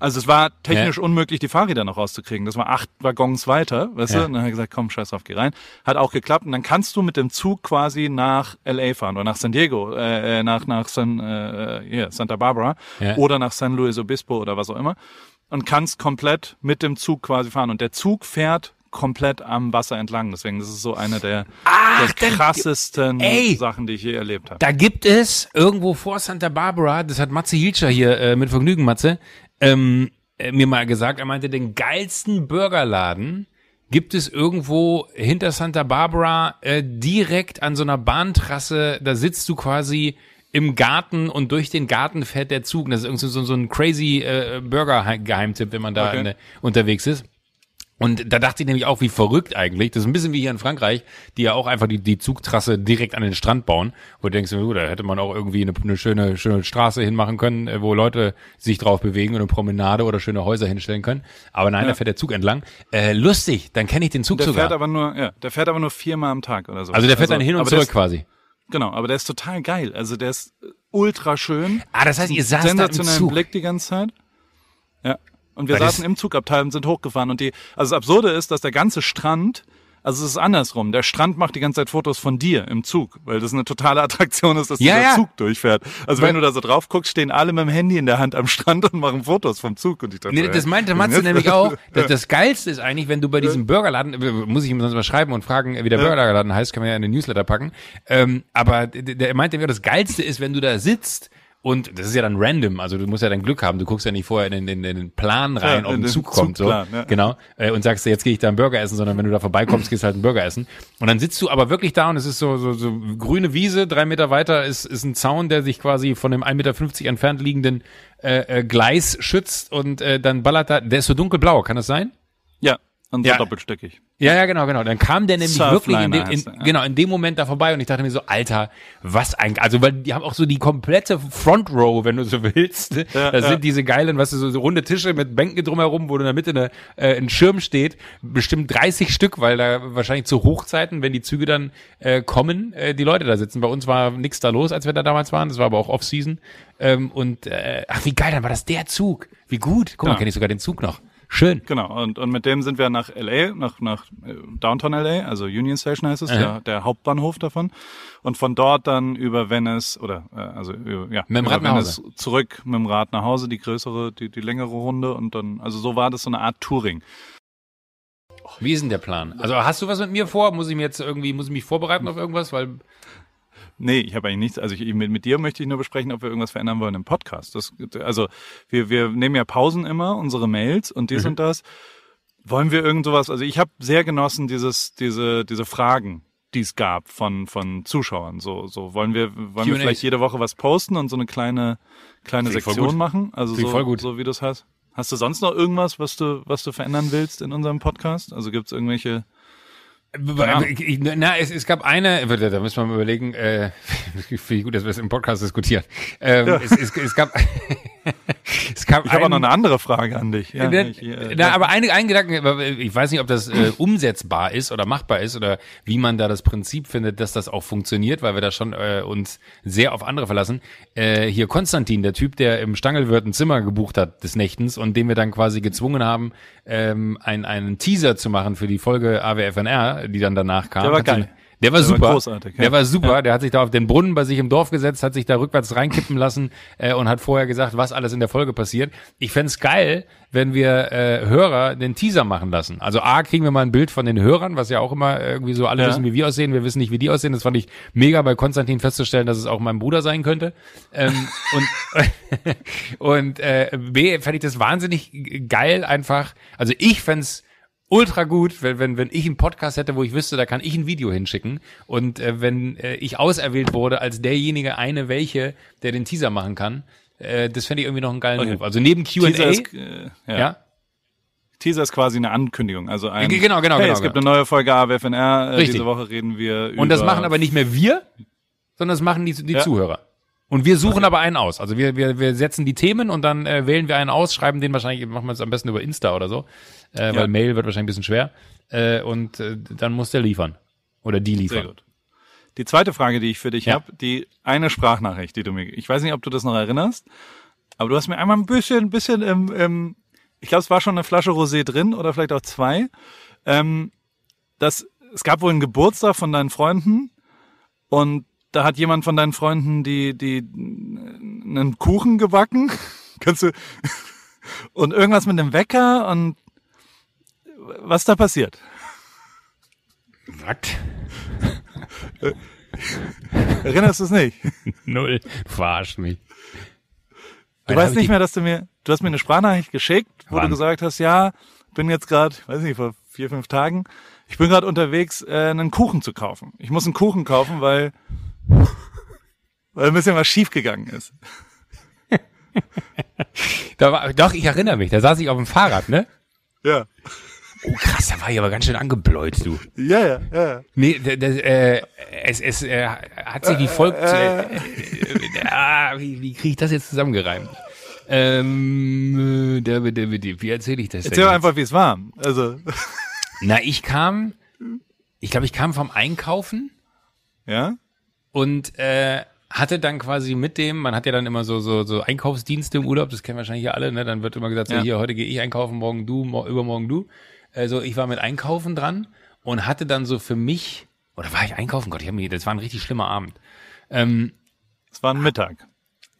also es war technisch Ja. unmöglich, die Fahrräder noch rauszukriegen. Das war acht Waggons weiter, weißt Ja. du? Und dann habe ich gesagt, komm, scheiß drauf, geh rein. Hat auch geklappt. Und dann kannst du mit dem Zug quasi nach LA fahren oder nach San Diego, äh, äh, nach, nach San, äh, yeah, Santa Barbara Ja. oder nach San Luis Obispo oder was auch immer. Und kannst komplett mit dem Zug quasi fahren. Und der Zug fährt komplett am Wasser entlang. Deswegen, das ist so eine der, Ach, der dann- krassesten Ey! Sachen, die ich je erlebt habe. Da gibt es irgendwo vor Santa Barbara, das hat Matze Hilscher hier äh, mit Vergnügen, Matze, ähm, äh, mir mal gesagt, er meinte, den geilsten Burgerladen gibt es irgendwo hinter Santa Barbara äh, direkt an so einer Bahntrasse, da sitzt du quasi im Garten und durch den Garten fährt der Zug. Das ist irgendwie so, so ein crazy äh, Burger-Geheimtipp, wenn man da Okay. in, unterwegs ist. Und da dachte ich nämlich auch, wie verrückt eigentlich. Das ist ein bisschen wie hier in Frankreich, die ja auch einfach die, die Zugtrasse direkt an den Strand bauen. Wo du denkst, oh, da hätte man auch irgendwie eine, eine schöne, schöne Straße hinmachen können, äh, wo Leute sich drauf bewegen und eine Promenade oder schöne Häuser hinstellen können. Aber nein, da fährt der Zug entlang. Äh, lustig, dann kenne ich den Zug Der sogar. fährt aber nur, ja, der fährt aber nur viermal am Tag oder so. also der fährt dann hin und der zurück Ist, quasi. genau, aber der ist total geil. Also der ist ultra schön. Ah, das heißt, ihr saßt da im Zug. Blick die ganze Zeit. Ja. Und wir Weil saßen im Zugabteil und sind hochgefahren. Und die, also das Absurde ist, dass der ganze Strand, also es ist andersrum. Der Strand macht die ganze Zeit Fotos von dir im Zug, weil das eine totale Attraktion ist, dass Ja, dieser ja. Zug durchfährt. Also Weil- wenn du da so drauf guckst, stehen alle mit dem Handy in der Hand am Strand und machen Fotos vom Zug. Und ich dachte, Nee, das meinte Matze nämlich auch. Das, das Geilste ist eigentlich, wenn du bei diesem Burgerladen, muss ich ihm sonst mal schreiben und fragen, wie der Burgerladen heißt, kann man ja in den Newsletter packen. Ähm, aber der, der meinte mir, das Geilste ist, wenn du da sitzt und das ist ja dann random, also du musst ja dann Glück haben, du guckst ja nicht vorher in den, in, den- Plan rein, Ja, ob in ein den Zug kommt, so. Ja. Genau. Äh, und sagst, jetzt gehe ich da einen Burger essen, sondern wenn du da vorbeikommst, gehst halt einen Burger essen. Und dann sitzt du aber wirklich da und es ist so, so, so grüne Wiese, drei Meter weiter ist, ist ein Zaun, der sich quasi von dem 1,50 Meter entfernt liegenden äh, äh, Gleis schützt und äh, dann ballert da, der ist so dunkelblau, kann das sein? Ja, und so Ja. doppelstöckig. Ja, ja, genau, genau. Dann kam der nämlich Surfliner wirklich in dem, in, genau, in dem Moment da vorbei und ich dachte mir so, Alter, was eigentlich, also weil die haben auch so die komplette Front Row, wenn du so willst. Ja, da ja. sind diese geilen, was so, so runde Tische mit Bänken drumherum, wo in der Mitte eine, äh, ein Schirm steht, bestimmt 30 Stück, weil da wahrscheinlich zu Hochzeiten, wenn die Züge dann äh, kommen, äh, die Leute da sitzen. Bei uns war nichts da los, als wir da damals waren. Das war aber auch Off-Season. Ähm, und äh, ach, wie geil, dann war das der Zug. Wie gut. Guck mal, Ja. kenne ich sogar den Zug noch. Schön. Genau, und, und mit dem sind wir nach LA, nach, nach äh, Downtown LA, also Union Station heißt es, der, der Hauptbahnhof davon. Und von dort dann über Venice, oder äh, also über, ja, Mit dem Rad nach Venice zurück mit dem Rad nach Hause, die größere, die, die längere Runde und dann, also so war das so eine Art Touring. Wie ist denn der Plan? Also hast du was mit mir vor? Muss ich mir jetzt irgendwie, muss ich mich vorbereiten auf irgendwas? Weil Nee, ich habe eigentlich nichts. Also ich, mit, mit dir möchte ich nur besprechen, ob wir irgendwas verändern wollen im Podcast. Das, also wir, wir nehmen ja Pausen immer, unsere Mails und dies und das. Wollen wir irgend sowas? Also ich habe sehr genossen dieses, diese, diese Fragen, die es gab von, von Zuschauern. So, so wollen wir, wollen wir vielleicht jede Woche was posten und so eine kleine, kleine Klingt Sektion machen? Also Klingt so, so wie du es hast. Hast du sonst noch irgendwas, was du, was du verändern willst in unserem Podcast? Also gibt es irgendwelche? Ahnung. Ich- Na, es, es gab eine, da müssen wir mal überlegen, äh, finde ich gut, dass wir es im Podcast diskutieren. Ähm, es, es, es gab, es gab Ich habe auch noch eine andere Frage an dich. Ja, Na, ich, äh, na, aber ein, ein Gedanke, aber ich weiß nicht, ob das äh, umsetzbar ist oder machbar ist oder wie man da das Prinzip findet, dass das auch funktioniert, weil wir da schon äh, uns sehr auf andere verlassen. Äh, hier Konstantin, der Typ, der im Stangelwirt ein Zimmer gebucht hat des Nächtens und den wir dann quasi gezwungen haben, ähm, ein, einen Teaser zu machen für die Folge AWFNR, die dann danach kam. Der war geil. Der war Der war super. großartig, ja. Der war super. Der hat sich da auf den Brunnen bei sich im Dorf gesetzt, hat sich da rückwärts reinkippen lassen äh, und hat vorher gesagt, was alles in der Folge passiert. Ich fänd's geil, wenn wir äh, Hörer den Teaser machen lassen. Also A, kriegen wir mal ein Bild von den Hörern, was ja auch immer irgendwie so, alle Ja. wissen, wie wir aussehen, wir wissen nicht, wie die aussehen. Das fand ich mega bei Konstantin festzustellen, dass es auch mein Bruder sein könnte. Ähm, und und äh, B, fände ich das wahnsinnig geil einfach. Also ich fänd's ultra gut, wenn, wenn, wenn ich einen Podcast hätte, wo ich wüsste, da kann ich ein Video hinschicken. Und äh, wenn äh, ich auserwählt wurde als derjenige eine welche, der den Teaser machen kann, äh, das fände ich irgendwie noch einen geilen Okay. Move. Also neben Q&A, Teaser ist, äh, ja. ja, Teaser ist quasi eine Ankündigung. Also ein, Ge- genau, genau, hey, genau, es gibt genau. eine neue Folge AWFNR. Äh, Richtig. diese Woche reden wir über... Und das machen aber nicht mehr wir, sondern das machen die, die Ja. Zuhörer. Und wir suchen aber einen aus. Also wir, wir, wir setzen die Themen und dann äh, wählen wir einen aus, schreiben den wahrscheinlich, machen wir es am besten über Insta oder so, äh, Ja. weil Mail wird wahrscheinlich ein bisschen schwer. Äh, und äh, dann muss der liefern. Oder die liefern. Sehr gut. Die zweite Frage, die ich für dich Ja. hab, die eine Sprachnachricht, die du mir, ich weiß nicht, ob du das noch erinnerst, aber du hast mir einmal ein bisschen, ein bisschen im, im ich glaube, es war schon eine Flasche Rosé drin oder vielleicht auch zwei. Ähm, das, es gab wohl einen Geburtstag von deinen Freunden und da hat jemand von deinen Freunden die, die, einen Kuchen gebacken. Kannst du, und irgendwas mit dem Wecker und was da passiert? Was? Erinnerst du es nicht? Null. Du verarschst mich. Du weißt nicht mehr, dass du mir, du hast mir eine Sprachnachricht geschickt, wo Wann? du gesagt hast, ja, bin jetzt gerade, weiß nicht, vor vier, fünf Tagen, ich bin gerade unterwegs, äh, einen Kuchen zu kaufen. Ich muss einen Kuchen kaufen, weil, weil ein bisschen was schiefgegangen ist. Da war, doch, ich erinnere mich. Da saß ich auf dem Fahrrad, ne? Ja. Oh krass, da war ich aber ganz schön angebläut, du. Ja, ja, ja. Nee, das, äh, es, es äh, hat sich wie folgt. Äh, äh, ah, wie, wie kriege ich das jetzt zusammengereimt? Ähm, äh, der, der, der, wie erzähle ich das Erzähl denn? einfach, wie es war. Also, Na, ich kam, ich glaube, ich kam vom Einkaufen ja, und äh, hatte dann quasi mit dem, man hat ja dann immer so so so Einkaufsdienste im Urlaub, das kennen wahrscheinlich ja alle, ne? Dann wird immer gesagt, so Ja. hier heute gehe ich einkaufen, morgen du, mor übermorgen du. Also ich war mit Einkaufen dran und hatte dann so für mich oder war ich einkaufen? Gott, ich mich, das war ein richtig schlimmer Abend. Ähm, es war ein Mittag.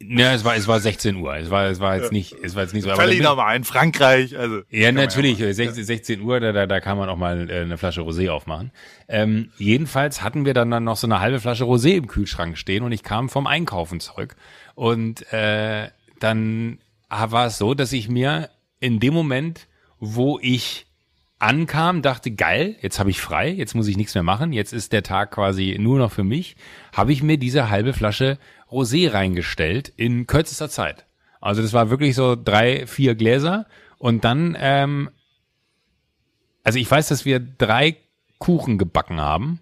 ja, es war es war 16 Uhr. Es war es war jetzt nicht es war jetzt nicht so. aber Völlig normal, in Frankreich, also. ja, natürlich. mal- 16, 16 Uhr, da, da, da kann man auch mal äh, eine Flasche Rosé aufmachen. Ähm, jedenfalls hatten wir dann, dann noch so eine halbe Flasche Rosé im Kühlschrank stehen und ich kam vom Einkaufen zurück. Und äh, dann war es so, dass ich mir in dem Moment, wo ich ankam, dachte, geil, jetzt habe ich frei, jetzt muss ich nichts mehr machen, jetzt ist der Tag quasi nur noch für mich, habe ich mir diese halbe Flasche Rosé reingestellt in kürzester Zeit. Also das war wirklich so drei, vier Gläser und dann, ähm, also ich weiß, dass wir drei Kuchen gebacken haben.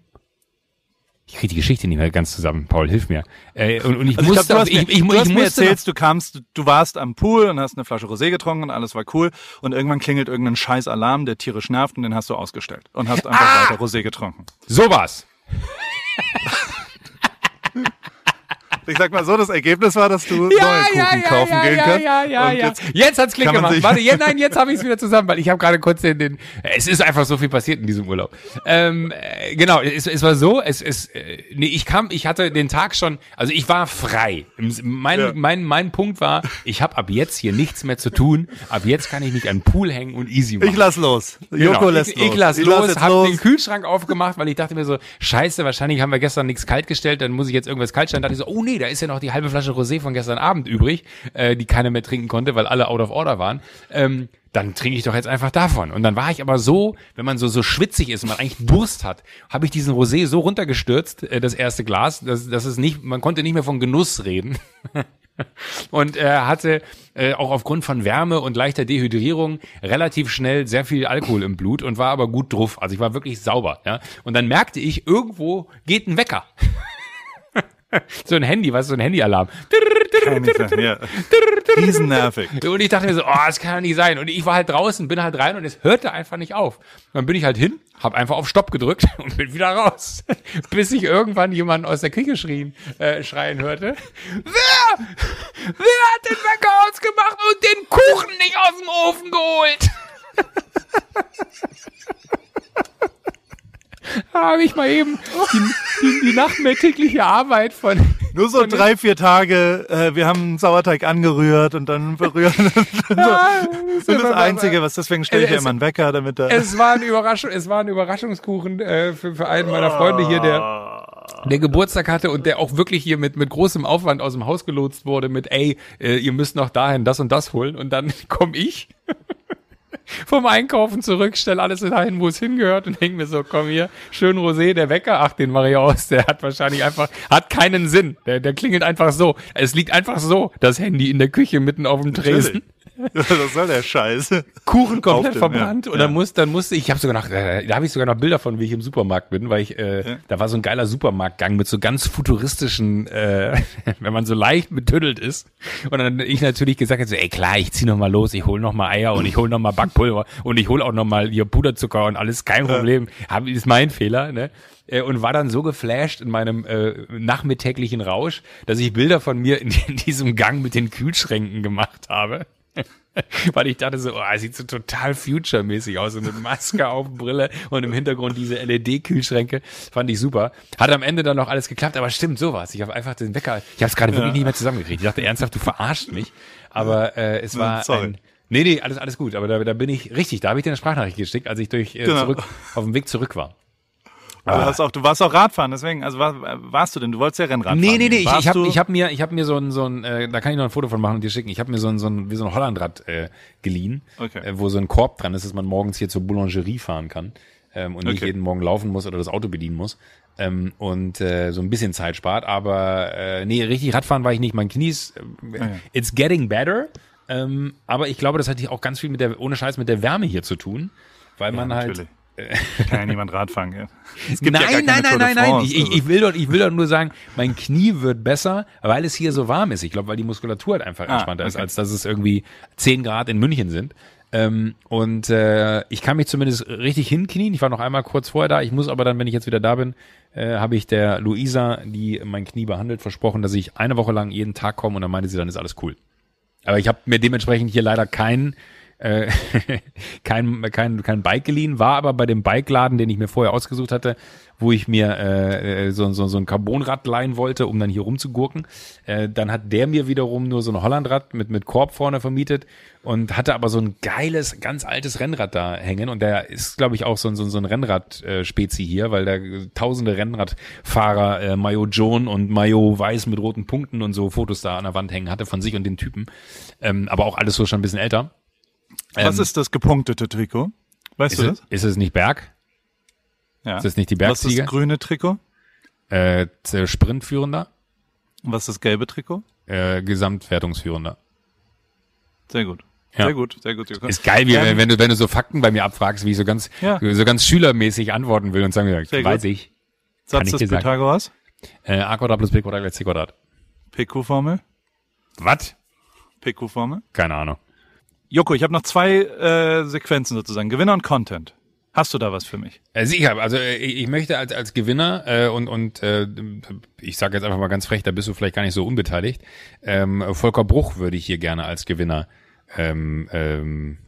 Ich kriege die Geschichte nicht mehr ganz zusammen. Paul, hilf mir. Äh, und, und ich Also ich musste, glaub, ich, mir, ich, ich, du hast ich mir erzählst, du kamst, du warst am Pool und hast eine Flasche Rosé getrunken und alles war cool und irgendwann klingelt irgendein scheiß Alarm, der tierisch nervt und den hast du ausgestellt und hast einfach Ah! weiter Rosé getrunken. so war's. Ich sag mal so, das Ergebnis war, dass du neue Kuchen kaufen gehen kannst. ja, ja, ja. Jetzt, Jetzt, hat's Klick gemacht. Warte, ja, nein, jetzt habe ich es wieder zusammen, weil ich habe gerade kurz den, den. Es ist einfach so viel passiert in diesem Urlaub. Ähm, äh, genau, es, es war so, es ist, äh, nee, ich kam, ich hatte den Tag schon, also ich war frei. Mein, Ja. mein, mein Punkt war, ich habe ab jetzt hier nichts mehr zu tun. Ab jetzt kann ich mich an den Pool hängen und easy machen. ich lass los. Genau. Joko lässt ich, los. Ich lass Ich los, jetzt hab los. den Kühlschrank aufgemacht, weil ich dachte mir so, scheiße, wahrscheinlich haben wir gestern nichts kalt gestellt, dann muss ich jetzt irgendwas kalt stellen. Dachte ich so, oh nee, da ist ja noch die halbe Flasche Rosé von gestern Abend übrig, äh, die keiner mehr trinken konnte, weil alle out of order waren. Ähm, dann trinke ich doch jetzt einfach davon. Und dann war ich aber so, wenn man so so schwitzig ist und man eigentlich Durst hat, habe ich diesen Rosé so runtergestürzt, äh, das erste Glas, dass, dass es nicht, man konnte nicht mehr von Genuss reden. und er hatte äh, auch aufgrund von Wärme und leichter Dehydrierung relativ schnell sehr viel Alkohol im Blut und war aber gut drauf. Also ich war wirklich sauber. Ja? Und dann merkte ich, irgendwo geht ein Wecker. so ein Handy, was ist so ein Handyalarm? Ja. Riesennervig. Und ich dachte mir so, oh, das kann doch nicht sein. Und ich war halt draußen, bin halt rein und es hörte einfach nicht auf. Dann bin ich halt hin, habe einfach auf Stopp gedrückt und bin wieder raus. Bis ich irgendwann jemanden aus der Küche schrien, äh, schreien hörte. Wer? Wer hat den Wecker ausgemacht und den Kuchen nicht aus dem Ofen geholt? Habe ich mal eben die, die, die nachtmertägliche Arbeit von Nur so drei, vier Tage, äh, wir haben einen Sauerteig angerührt und dann verrührt. und das, das Einzige, was deswegen stelle ich ja immer einen Wecker, damit er. Es war ein Überraschung, es war ein Überraschungskuchen äh, für, für einen meiner Freunde hier, der der Geburtstag hatte und der auch wirklich hier mit mit großem Aufwand aus dem Haus gelotst wurde mit ey, äh, ihr müsst noch dahin das und das holen und dann komme ich vom Einkaufen zurück, stell alles dahin, wo es hingehört und denk mir so, komm hier, schön Rosé, der Wecker, ach, den mache ich aus, der hat wahrscheinlich einfach, hat keinen Sinn, der, der klingelt einfach so. Es liegt einfach so, das Handy in der Küche mitten auf dem Tresen. Was soll der Scheiß? Kuchen komplett dem, verbrannt ja. und dann Ja. muss dann musste ich, ich habe sogar noch, äh, da habe ich sogar noch Bilder von, wie ich im Supermarkt bin, weil ich, äh, Ja. da war so ein geiler Supermarktgang mit so ganz futuristischen, äh, wenn man so leicht betüdelt ist und dann ich natürlich gesagt habe, so, ey klar, ich zieh noch mal los, ich hol noch mal Eier und ich hol noch mal Backpulver und ich hol auch noch mal hier Puderzucker und alles, kein Problem, hab, ist mein Fehler, ne? Äh, Und war dann so geflasht in meinem äh, nachmittäglichen Rausch, dass ich Bilder von mir in, in diesem Gang mit den Kühlschränken gemacht habe. Weil ich dachte so, oh, es sieht so total future-mäßig aus, so mit Maske auf, Brille und im Hintergrund diese LED-Kühlschränke. Fand ich super. Hat am Ende dann noch alles geklappt, aber stimmt sowas. Ich habe einfach den Wecker, ich habe es gerade wirklich nicht mehr zusammengekriegt. Ich dachte ernsthaft, du verarscht mich. Aber äh, es war Sorry. ein, Nee, nee, alles, alles gut. Aber da, da bin ich richtig, da habe ich dir eine Sprachnachricht geschickt, als ich durch äh, Genau. zurück auf dem Weg zurück war. Du, hast auch, du warst auch Radfahren, deswegen, also war, warst du denn? Du wolltest ja Rennrad fahren. Nee, nee, nee, ich, Warst ich habe du- ich hab mir, ich hab mir so ein, so ein äh, da kann ich noch ein Foto von machen und dir schicken. Ich habe mir so ein, so ein, wie so ein Hollandrad äh, geliehen, Okay. äh, wo so ein Korb dran ist, dass man morgens hier zur Boulangerie fahren kann ähm, und nicht Okay. jeden Morgen laufen muss oder das Auto bedienen muss ähm, und äh, so ein bisschen Zeit spart. Aber äh, nee, richtig Radfahren war ich nicht. Mein Knie ist, äh, ja. it's getting better. Ähm, aber ich glaube, das hat auch ganz viel mit der, ohne Scheiß, mit der Wärme hier zu tun, weil man halt Natürlich. Kann ja niemand Radfahren, gell? Es gibt nein, ja gar nein, keine nein, nein, nein. France, Ich, ich, also. will doch, ich will doch nur sagen, mein Knie wird besser, weil es hier so warm ist. Ich glaube, weil die Muskulatur halt einfach Ah, entspannter ist, okay. als dass es irgendwie 10 Grad in München sind. Ähm, und äh, ich kann mich zumindest richtig hinknien. Ich war noch einmal kurz vorher da. Ich muss aber dann, wenn ich jetzt wieder da bin, äh, habe ich der Luisa, die mein Knie behandelt, versprochen, dass ich eine Woche lang jeden Tag komme und dann meinte sie, dann ist alles cool. Aber ich habe mir dementsprechend hier leider kein äh, kein, kein, kein Bike geliehen, war aber bei dem Bikeladen, den ich mir vorher ausgesucht hatte, wo ich mir äh, äh, so, so, so ein Carbonrad leihen wollte, um dann hier rumzugurken. Äh, dann hat der mir wiederum nur so ein Hollandrad mit, mit Korb vorne vermietet und hatte aber so ein geiles, ganz altes Rennrad da hängen. Und der ist, glaube ich, auch so, ein- so, so ein Rennrad-Spezi hier, weil da tausende Rennradfahrer, äh, Mayo Joan und Mayo Weiß mit roten Punkten und so Fotos da an der Wand hängen hatte von sich und den Typen. Ähm, aber auch alles so schon ein bisschen älter. Was Ähm, ist das gepunktete Trikot? Weißt du es, das? ist es nicht Berg? Ja. Ist das nicht die Was ist das grüne Trikot? Äh, Sprintführender? Und was ist das gelbe Trikot? Äh, Gesamtwertungsführender. Sehr gut. Ja. Sehr gut, sehr gut. Jürgen. Ist geil, wie, Ähm, wenn, du, wenn du so Fakten bei mir abfragst, wie ich so ganz, Ja. so ganz schülermäßig antworten will und sagen, ja, Sehr weiß gut. ich. Satz ich des. Pythagoras? Äh, A Quadrat plus B Quadrat gleich C Quadrat. PQ-Formel? Was? PQ-Formel? Keine Ahnung. Joko, ich habe noch zwei äh, Sequenzen sozusagen. Gewinner und Content. Hast du da was für mich? Äh, sicher, also äh, ich, möchte als, als Gewinner äh, und, und äh, ich sage jetzt einfach mal ganz frech, da bist du vielleicht gar nicht so unbeteiligt. Ähm, Volker Bruch würde ich hier gerne als Gewinner ähm, ähm,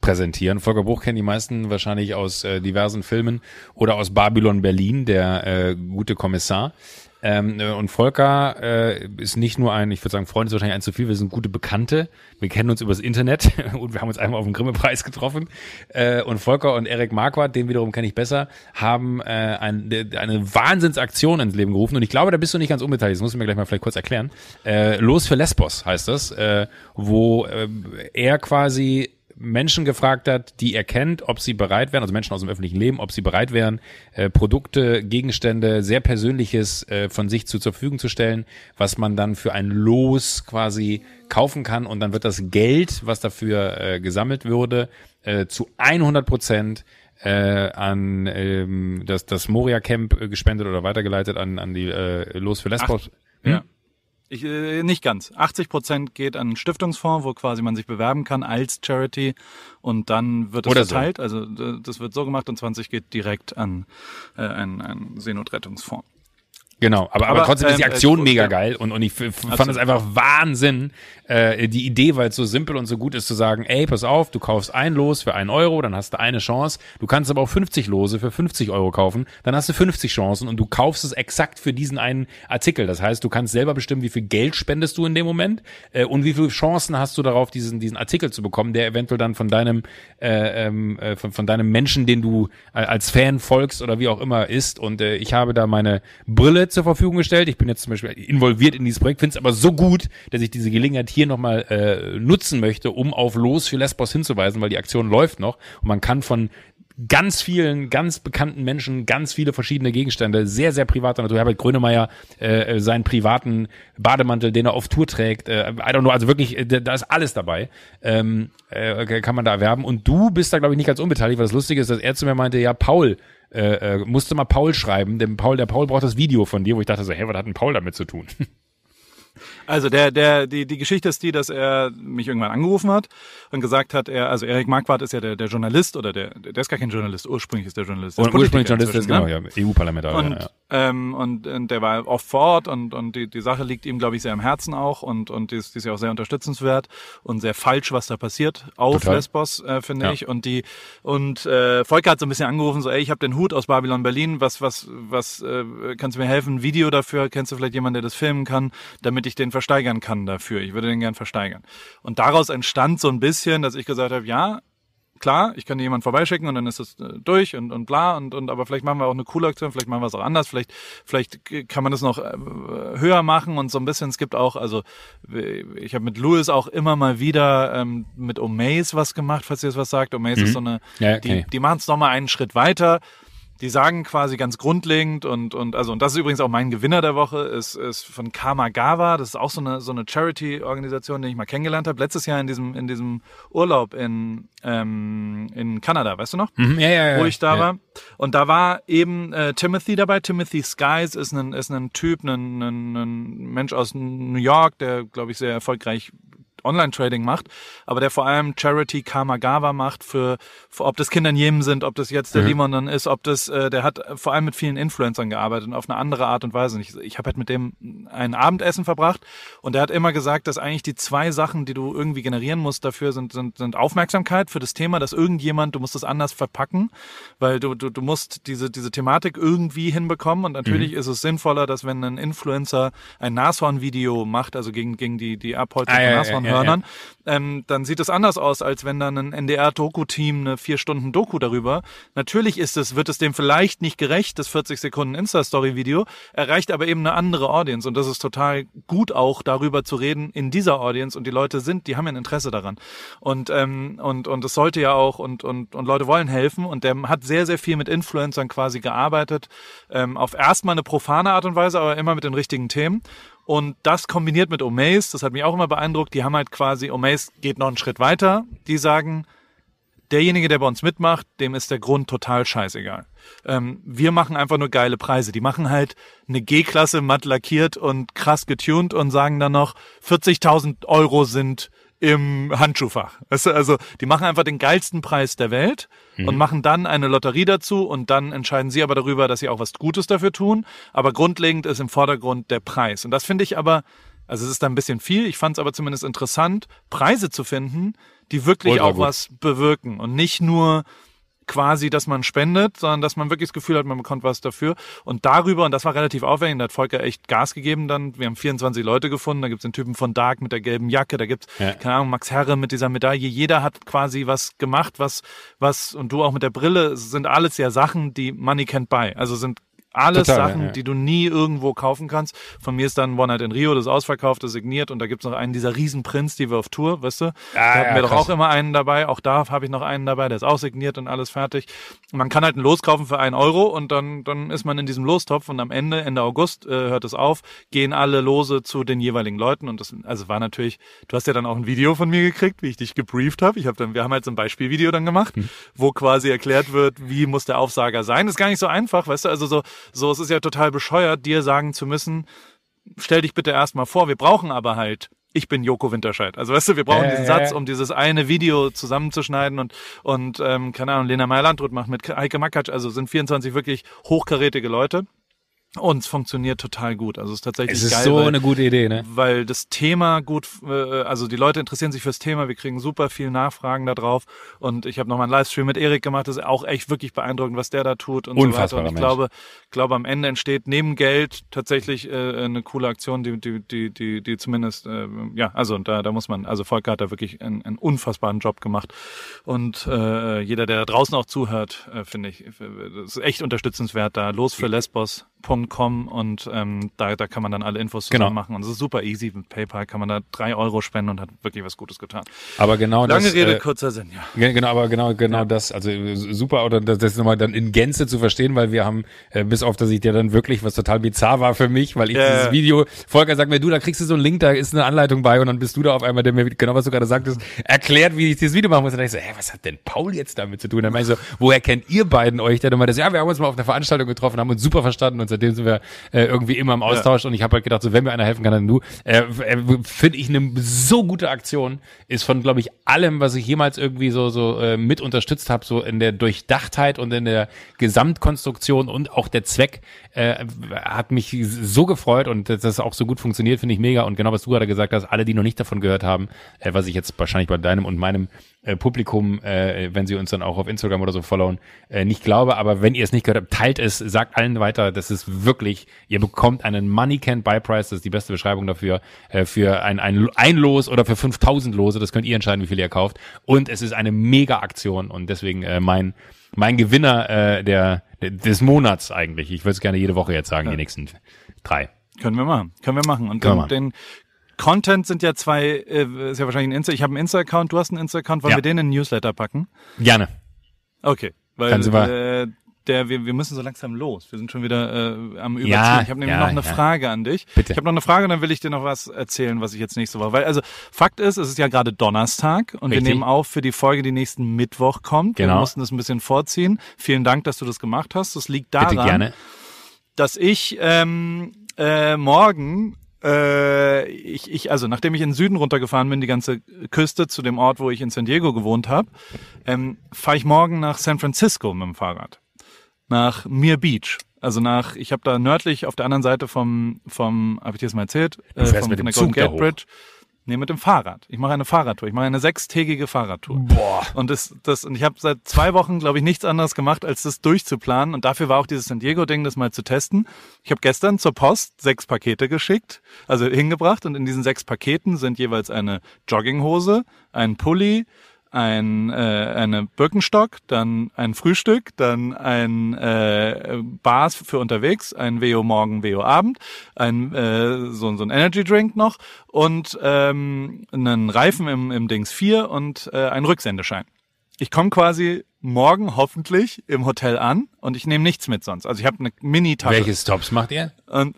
präsentieren. Volker Bruch kennen die meisten wahrscheinlich aus äh, diversen Filmen oder aus Babylon Berlin, der äh, gute Kommissar. Ähm, äh, und Volker äh, ist nicht nur ein, ich würde sagen, Freund ist wahrscheinlich ein zu viel, wir sind gute Bekannte. Wir kennen uns übers Internet und wir haben uns einmal auf dem Grimme-Preis getroffen. Äh, und Volker und Erik Marquardt, den wiederum kenne ich besser, haben äh, ein, eine Wahnsinnsaktion ins Leben gerufen. Und ich glaube, da bist du nicht ganz unbeteiligt. Das musst du mir gleich mal vielleicht kurz erklären. Äh, Los für Lesbos heißt das, äh, wo äh, er quasi Menschen gefragt hat, die er kennt, ob sie bereit wären, also Menschen aus dem öffentlichen Leben, ob sie bereit wären, äh, Produkte, Gegenstände, sehr Persönliches äh, von sich zu, zur Verfügung zu stellen, was man dann für ein Los quasi kaufen kann und dann wird das Geld, was dafür äh, gesammelt würde, äh, zu 100 Prozent äh, an ähm, das, das Moria Camp äh, gespendet oder weitergeleitet an, an die äh, Los für Lesbos. Hm? Ja. Ich, äh, nicht ganz. 80 Prozent geht an einen Stiftungsfonds, wo quasi man sich bewerben kann als Charity und dann wird es Oder so. verteilt. Also d- das wird so gemacht und 20 geht direkt an äh, einen, einen Seenotrettungsfonds. Genau, aber, aber, Aber, trotzdem ist die ähm, Aktion äh, mega geil und, und ich fand es einfach Wahnsinn, äh, die Idee, weil es so simpel und so gut ist zu sagen, ey, pass auf, du kaufst ein Los für einen Euro, dann hast du eine Chance, du kannst aber auch 50 Lose für 50 Euro kaufen, dann hast du 50 Chancen und du kaufst es exakt für diesen einen Artikel. Das heißt, du kannst selber bestimmen, wie viel Geld spendest du in dem Moment äh, und wie viele Chancen hast du darauf, diesen, diesen Artikel zu bekommen, der eventuell dann von deinem, äh, ähm, äh, von, von deinem Menschen, den du äh, als Fan folgst oder wie auch immer ist. Und äh, ich habe da meine Bullet zur Verfügung gestellt. Ich bin jetzt zum Beispiel involviert in dieses Projekt, finde es aber so gut, dass ich diese Gelegenheit hier nochmal äh, nutzen möchte, um auf Los für Lesbos hinzuweisen, weil die Aktion läuft noch und man kann von ganz vielen, ganz bekannten Menschen ganz viele verschiedene Gegenstände, sehr, sehr privater Natur. Herbert Grönemeyer, äh, seinen privaten Bademantel, den er auf Tour trägt, äh, I don't know, also wirklich, äh, da ist alles dabei, ähm, äh, kann man da erwerben. Und du bist da, glaube ich, nicht ganz unbeteiligt, weil das Lustige ist, dass er zu mir meinte, ja, Paul, äh, äh, musste mal Paul schreiben, denn Paul, der Paul braucht das Video von dir, wo ich dachte so, hä, was hat denn Paul damit zu tun? Also der, der, die, die Geschichte ist die, dass er mich irgendwann angerufen hat und gesagt hat, er, also Erik Marquardt ist ja der, der Journalist oder der, der ist gar kein Journalist, ursprünglich ist der Journalist. Der und ursprünglich Journalist ist genau, ne? ja, EU-Parlamentarier. Und, ja. ähm, und, und der war oft vor Ort und, und die, die Sache liegt ihm, glaube ich, sehr am Herzen auch und, und die ist, die ist ja auch sehr unterstützenswert und sehr falsch, was da passiert auf Total. Lesbos, äh, finde Ja. ich. Und die und äh, Volker hat so ein bisschen angerufen, so, ey, ich habe den Hut aus Babylon Berlin, was, was, was, äh, kannst du mir helfen? Ein Video dafür, kennst du vielleicht jemanden, der das filmen kann, damit ich den versteigern kann dafür. Ich würde den gern versteigern. Und daraus entstand so ein bisschen, dass ich gesagt habe, ja, klar, ich kann dir jemanden vorbeischicken und dann ist es äh, durch und, und bla und, und aber vielleicht machen wir auch eine coole Aktion, vielleicht machen wir es auch anders, vielleicht, vielleicht kann man das noch äh, höher machen und so ein bisschen, es gibt auch, also ich habe mit Louis auch immer mal wieder ähm, mit Omaze was gemacht, falls ihr das was sagt. Omaze ist so eine, Mhm. Ja, die, okay. die machen es nochmal einen Schritt weiter. Die sagen quasi ganz grundlegend und, und also und das ist übrigens auch mein Gewinner der Woche, ist, ist von Kamagawa. Das ist auch so eine so eine Charity-Organisation, die ich mal kennengelernt habe. Letztes Jahr in diesem in diesem Urlaub in ähm, in Kanada, weißt du noch? Mhm, ja, ja, ja, wo ich da ja. war. Und da war eben äh, Timothy dabei. Timothy Skies ist ein, ist ein Typ, ein, ein, ein Mensch aus New York, der, glaube ich, sehr erfolgreich Online-Trading macht, aber der vor allem Charity Kamagawa macht für, für ob das Kinder in Jemen sind, ob das jetzt der Mhm. Limon dann ist, ob das, äh, der hat vor allem mit vielen Influencern gearbeitet und auf eine andere Art und Weise. Und Ich, ich habe halt mit dem ein Abendessen verbracht und der hat immer gesagt, dass eigentlich die zwei Sachen, die du irgendwie generieren musst dafür, sind, sind, sind Aufmerksamkeit für das Thema, dass irgendjemand, du musst das anders verpacken, weil du, du, du musst diese, diese Thematik irgendwie hinbekommen und natürlich ist es sinnvoller, dass wenn ein Influencer ein Nashorn-Video macht, also gegen, gegen die, die Abholzung Ah, ja, von ja, Nashornhörnern, ähm, dann sieht es anders aus, als wenn dann ein NDR-Doku-Team eine vier Stunden Doku darüber. Natürlich ist es, wird es dem vielleicht nicht gerecht, das 40 Sekunden Insta-Story-Video, erreicht aber eben eine andere Audience. Und das ist total gut auch darüber zu reden in dieser Audience. Und die Leute sind, die haben ja ein Interesse daran. Und ähm, und und es sollte ja auch und und und Leute wollen helfen. Und der hat sehr sehr viel mit Influencern quasi gearbeitet ähm, auf erstmal eine profane Art und Weise, aber immer mit den richtigen Themen und das kombiniert mit Omaze, das hat mich auch immer beeindruckt, die haben halt quasi, Omaze geht noch einen Schritt weiter, die sagen, derjenige, der bei uns mitmacht, dem ist der Grund total scheißegal. Ähm, wir machen einfach nur geile Preise. Die machen halt eine G-Klasse matt lackiert und krass getuned und sagen dann noch, 40.000 Euro sind im Handschuhfach. Weißt du, also die machen einfach den geilsten Preis der Welt und machen dann eine Lotterie dazu und dann entscheiden sie aber darüber, dass sie auch was Gutes dafür tun. Aber grundlegend ist im Vordergrund der Preis. Und das finde ich aber, also es ist da ein bisschen viel, ich fand es aber zumindest interessant, Preise zu finden, die wirklich Ultra auch gut. was bewirken und nicht nur quasi, dass man spendet, sondern dass man wirklich das Gefühl hat, man bekommt was dafür. Und darüber, und das war relativ aufwendig, da hat Volker echt Gas gegeben dann. Wir haben 24 Leute gefunden, da gibt's den Typen von Dark mit der gelben Jacke, da gibt's, Ja. keine Ahnung, Max Herre mit dieser Medaille. Jeder hat quasi was gemacht, was, was, und du auch mit der Brille, sind alles ja Sachen, die Money can't buy. Also sind alles Total, Sachen, ja, ja. die du nie irgendwo kaufen kannst. Von mir ist dann One Night in Rio, das ausverkaufte, signiert und da gibt's noch einen dieser Riesenprints, die wir auf Tour, weißt du? Ah, da hatten ja, wir doch krass. auch immer einen dabei. Auch da habe ich noch einen dabei, der ist auch signiert und alles fertig. Man kann halt ein Los kaufen für einen Euro und dann, dann ist man in diesem Lostopf und am Ende, Ende August, äh, hört es auf, gehen alle Lose zu den jeweiligen Leuten und das, also war natürlich, du hast ja dann auch ein Video von mir gekriegt, wie ich dich gebrieft habe. Ich habe dann, wir haben halt so ein Beispielvideo dann gemacht, Hm. wo quasi erklärt wird, wie muss der Aufsager sein. Das ist gar nicht so einfach, weißt du, also so, so, es ist ja total bescheuert, dir sagen zu müssen, stell dich bitte erstmal vor, wir brauchen aber halt, ich bin Joko Winterscheid. Also weißt du, wir brauchen Ja, diesen Satz, um dieses eine Video zusammenzuschneiden und, und ähm, keine Ahnung, Lena Meyer-Landrut macht mit Heike Makatsch, also sind 24 wirklich hochkarätige Leute. Und es funktioniert total gut. Also es ist tatsächlich Es ist geil, so weil, eine gute Idee, ne? weil das Thema gut, äh, also die Leute interessieren sich fürs Thema, wir kriegen super viel Nachfragen da drauf und ich habe nochmal einen Livestream mit Erik gemacht, das ist auch echt wirklich beeindruckend, was der da tut und so weiter. Unfassbarer Und ich Mensch. glaube, glaube am Ende entsteht neben Geld tatsächlich äh, eine coole Aktion, die, die, die, die, die zumindest, äh, ja, also da, da muss man, also Volker hat da wirklich einen, einen unfassbaren Job gemacht und äh, jeder, der da draußen auch zuhört, äh, finde ich, das ist echt unterstützenswert da. Los für Lesbos. www.paypal.com und ähm, da, da kann man dann alle Infos zusammen Genau. machen. Und es ist super easy. Mit PayPal kann man da drei Euro spenden und hat wirklich was Gutes getan. Aber genau Lange das. Rede, äh, kurzer Sinn, ja. Ge- Genau, aber genau, genau das, also äh, super, oder das, das nochmal dann in Gänze zu verstehen, weil wir haben, äh, bis auf, dass ich dir dann wirklich, was total bizarr war für mich, weil ich Ja, dieses ja. Video, Volker sagt mir, du, da kriegst du so einen Link, da ist eine Anleitung bei und dann bist du da auf einmal, der mir, genau was du gerade sagtest, erklärt, wie ich dieses Video machen muss. Und dann ich so, hä, was hat denn Paul jetzt damit zu tun? Dann meine ich so, woher kennt ihr beiden euch denn? Und meinte, so, ja, wir haben uns mal auf einer Veranstaltung getroffen, haben uns super verstanden und seitdem sind wir äh, irgendwie immer im Austausch und ich habe halt gedacht, so, wenn mir einer helfen kann, dann du. Äh, äh, Finde ich eine so gute Aktion, ist von, glaube ich, allem, was ich jemals irgendwie so, so äh, mit unterstützt habe, so in der Durchdachtheit und in der Gesamtkonstruktion und auch der Zweck, äh, hat mich so gefreut und dass das auch so gut funktioniert, finde ich mega. Und genau was du gerade gesagt hast, alle, die noch nicht davon gehört haben, äh, was ich jetzt wahrscheinlich bei deinem und meinem äh, Publikum, äh, wenn sie uns dann auch auf Instagram oder so followen, äh, nicht glaube, aber wenn ihr es nicht gehört habt, teilt es, sagt allen weiter, das ist wirklich, ihr bekommt einen Money Can Buy Price, das ist die beste Beschreibung dafür, äh, für ein, ein, ein Los oder für 5000 Lose, das könnt ihr entscheiden, wie viel ihr kauft und es ist eine mega Aktion und deswegen äh, mein, mein Gewinner äh, der, des Monats eigentlich, ich würde es gerne jede Woche jetzt sagen, die nächsten drei. Können wir machen. Können wir machen. Und wir den, den Content sind ja zwei, äh, ist ja wahrscheinlich ein Insta. Ich habe einen Insta-Account, du hast einen Insta-Account. Wollen Ja. wir den in den Newsletter packen? Gerne. Okay. Weil Dann sind wir- äh, der, wir, wir müssen so langsam los. Wir sind schon wieder äh, am Überziehen. Ja, ich habe nämlich ja, noch eine ja. Frage an dich. Bitte. Ich habe noch eine Frage und dann will ich dir noch was erzählen, was ich jetzt nächste Woche. Weil also Fakt ist, es ist ja gerade Donnerstag und Richtig. wir nehmen auf für die Folge, die nächsten Mittwoch kommt. Wir Genau. mussten das ein bisschen vorziehen. Vielen Dank, dass du das gemacht hast. Das liegt daran, dass ich ähm, äh, morgen äh, ich, ich, also nachdem ich in den Süden runtergefahren bin, die ganze Küste zu dem Ort, wo ich in San Diego gewohnt habe, ähm, fahre ich morgen nach San Francisco mit dem Fahrrad. Nach Mir Beach. Also nach, ich habe da nördlich auf der anderen Seite vom, vom, habe ich dir das mal erzählt? Äh, vom, von der Golden Gate hoch. Nee, mit dem Fahrrad. Ich mache eine Fahrradtour. Ich mache eine sechstägige Fahrradtour. Boah. Und das, das, und ich habe seit zwei Wochen, glaube ich, nichts anderes gemacht, als das durchzuplanen. Und dafür war auch dieses San Diego-Ding, das mal zu testen. Ich habe gestern zur Post sechs Pakete geschickt, also hingebracht. Und in diesen sechs Paketen sind jeweils eine Jogginghose, ein Pulli, ein, äh, eine Birkenstock, dann ein Frühstück, dann ein äh, Bars für unterwegs, ein Veo morgen, Veo Abend, ein äh, so, so ein Energy Drink noch und ähm, einen Reifen im, im Dings 4 und äh, einen Rücksendeschein. Ich komme quasi morgen hoffentlich im Hotel an und ich nehme nichts mit sonst. Also ich habe eine Mini-Tasche. Welche Stops macht ihr? Und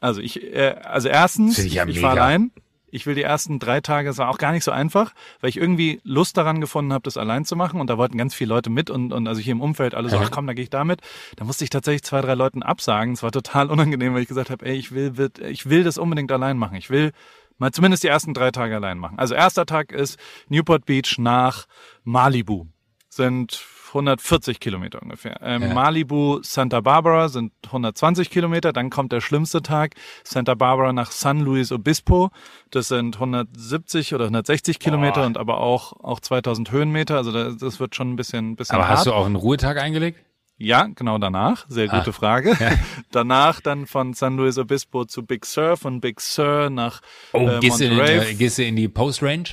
also ich, äh, also erstens, ja ich fahre allein. Ich will die ersten drei Tage, es war auch gar nicht so einfach, weil ich irgendwie Lust daran gefunden habe, das allein zu machen. Und da wollten ganz viele Leute mit und, und also hier im Umfeld alle so, ach komm, da gehe ich damit. Da musste ich tatsächlich zwei, drei Leuten absagen. Es war total unangenehm, weil ich gesagt habe, ey, ich will, ich will das unbedingt allein machen. Ich will mal zumindest die ersten drei Tage allein machen. Also erster Tag ist Newport Beach nach Malibu. Sind 140 Kilometer ungefähr. Ähm, Ja. Malibu, Santa Barbara sind 120 Kilometer. Dann kommt der schlimmste Tag. Santa Barbara nach San Luis Obispo. Das sind 170 oder 160 Kilometer und aber auch, auch 2000 Höhenmeter. Also das, das wird schon ein bisschen, bisschen Aber hart. hast du auch einen Ruhetag eingelegt? Ja, genau danach. Sehr Ah. gute Frage. danach dann von San Luis Obispo zu Big Sur, von Big Sur nach Oh, äh, gehst, du in, gehst du in die Post-Range?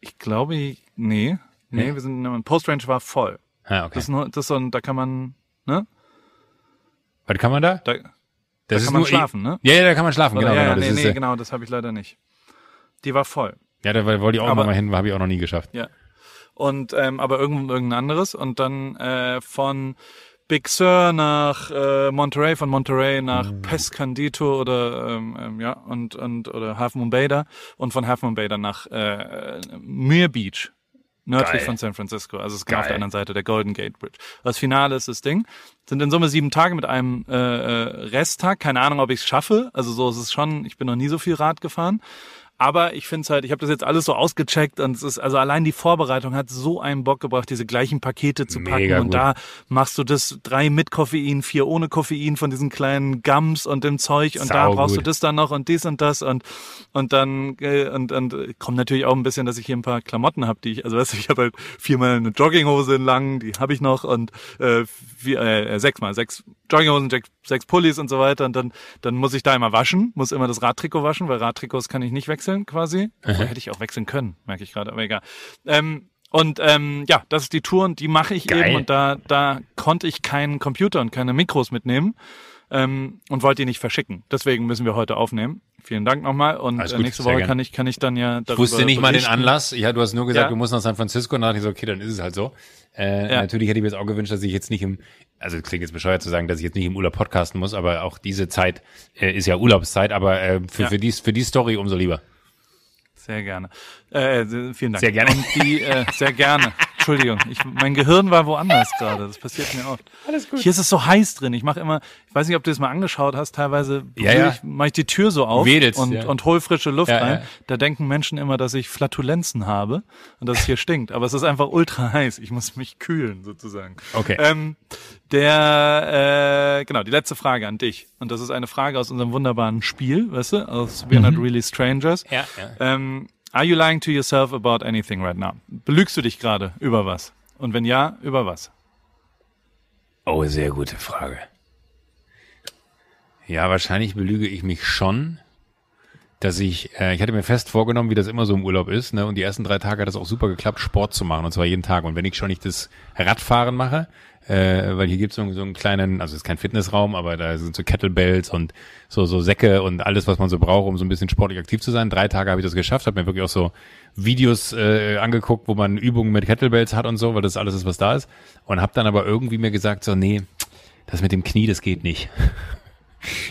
Ich glaube, nee. Nee, Nee? wir sind, Post-Range war voll. Ah, okay. Das ist nur, das ist so ein, da kann man, ne? Was kann man da? Da, Das kann man schlafen, ne? Ja, ja, da kann man schlafen, Oder, genau. ja, genau. ja, Das nee, nee, äh, genau, das habe ich leider nicht. Die war voll. ja, da wollte ich auch Aber- noch mal hin, habe ich auch noch nie geschafft. Ja. Und ähm, aber irgend, irgendein anderes und dann äh, von Big Sur nach äh, Monterey, von Monterey nach Mhm. Pescandito oder ähm, ähm, ja und und oder Half Moon Bay da und von Half Moon Bay dann nach äh, Muir Beach. Nördlich Geil. von San Francisco, also es ist genau auf der anderen Seite der Golden Gate Bridge. Das Finale ist das Ding. Sind in Summe sieben Tage mit einem äh, äh, Resttag. Keine Ahnung, ob ich es schaffe. Also so ist es schon. Ich bin noch nie so viel Rad gefahren. Aber ich finde es halt, ich habe das jetzt alles so ausgecheckt und es ist, also allein die Vorbereitung hat so einen Bock gebracht, diese gleichen Pakete zu packen. Mega und gut. da machst du das drei mit Koffein, vier ohne Koffein von diesen kleinen Gums und dem Zeug und da Sau brauchst du gut. das dann noch und dies und das und und dann äh, und und kommt natürlich auch ein bisschen, dass ich hier ein paar Klamotten habe, die ich, also weißt du, ich habe halt viermal eine Jogginghose in lang, die habe ich noch und äh, vier, äh, sechsmal, sechs Jogginghosen, sechs, Pullis und so weiter und dann dann muss ich da immer waschen, muss immer das Radtrikot waschen, weil Radtrikots kann ich nicht wechseln quasi. Obwohl, hätte ich auch wechseln können, merke ich gerade, aber egal. Ähm, und ähm, ja, das ist die Tour und die mache ich Geil. eben und da da konnte ich keinen Computer und keine Mikros mitnehmen. ähm, und wollte die nicht verschicken. Deswegen müssen wir heute aufnehmen. Vielen Dank nochmal und äh, gut, nächste Woche gern. kann ich, kann ich dann ja darüber Ich wusste nicht mal den berichten. Anlass. Ja, du hast nur gesagt, Ja. du musst nach San Francisco. Und dann dachte ich so, okay, dann ist es halt so. Äh, Ja. Natürlich hätte ich mir jetzt auch gewünscht, dass ich jetzt nicht im, also klingt jetzt bescheuert zu sagen, dass ich jetzt nicht im Urlaub podcasten muss, aber auch diese Zeit äh, ist ja Urlaubszeit, aber äh, für, Ja. für, die, für die Story umso lieber. Sehr gerne. Äh, äh, vielen Dank. Sehr gerne. Und die, äh, sehr gerne. Entschuldigung, ich, mein Gehirn war woanders gerade. Das passiert mir oft. Alles gut. Hier ist es so heiß drin. Ich mache immer, ich weiß nicht, ob du das mal angeschaut hast. Teilweise Ja, ja. ich, mache ich die Tür so auf Wedelst, und, ja. und hol frische Luft Ja, rein. ja. Da denken Menschen immer, dass ich Flatulenzen habe und dass es hier stinkt. Aber es ist einfach ultra heiß. Ich muss mich kühlen sozusagen. Okay. Ähm, der, äh, genau, die letzte Frage an dich. Und das ist eine Frage aus unserem wunderbaren Spiel, weißt du, aus We're Not Really Strangers. Mhm. Ja, ja. Ähm, are you lying to yourself about anything right now? Belügst du dich gerade über was? Und wenn ja, über was? Oh, sehr gute Frage. Ja, wahrscheinlich belüge ich mich schon, dass ich, äh, ich hatte mir fest vorgenommen, wie das immer so im Urlaub ist, ne? Und die ersten drei Tage hat es auch super geklappt, Sport zu machen, und zwar jeden Tag. Und wenn ich schon nicht das Radfahren mache, äh, weil hier gibt's so, so einen kleinen, also es ist kein Fitnessraum, aber da sind so Kettlebells und so, so Säcke und alles, was man so braucht, um so ein bisschen sportlich aktiv zu sein. Drei Tage habe ich das geschafft, habe mir wirklich auch so Videos äh, angeguckt, wo man Übungen mit Kettlebells hat und so, weil das alles ist, was da ist. Und habe dann aber irgendwie mir gesagt, so, nee, das mit dem Knie, das geht nicht.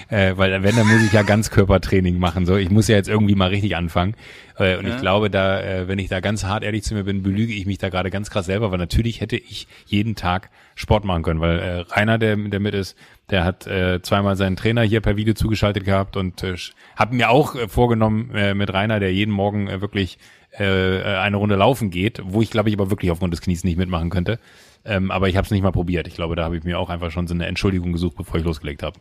Äh, weil wenn, dann muss ich ja Ganzkörpertraining machen. So, ich muss ja jetzt irgendwie mal richtig anfangen. Äh, und Ja. ich glaube, da, äh, wenn ich da ganz hart ehrlich zu mir bin, belüge ich mich da gerade ganz krass selber, weil natürlich hätte ich jeden Tag Sport machen können, weil äh, Rainer, der, der mit ist, der hat äh, zweimal seinen Trainer hier per Video zugeschaltet gehabt und äh, habe mir auch äh, vorgenommen äh, mit Rainer, der jeden Morgen äh, wirklich äh, äh, eine Runde laufen geht, wo ich glaube ich aber wirklich aufgrund des Knies nicht mitmachen könnte. Ähm, aber ich habe es nicht mal probiert. Ich glaube, da habe ich mir auch einfach schon so eine Entschuldigung gesucht, bevor ich losgelegt habe.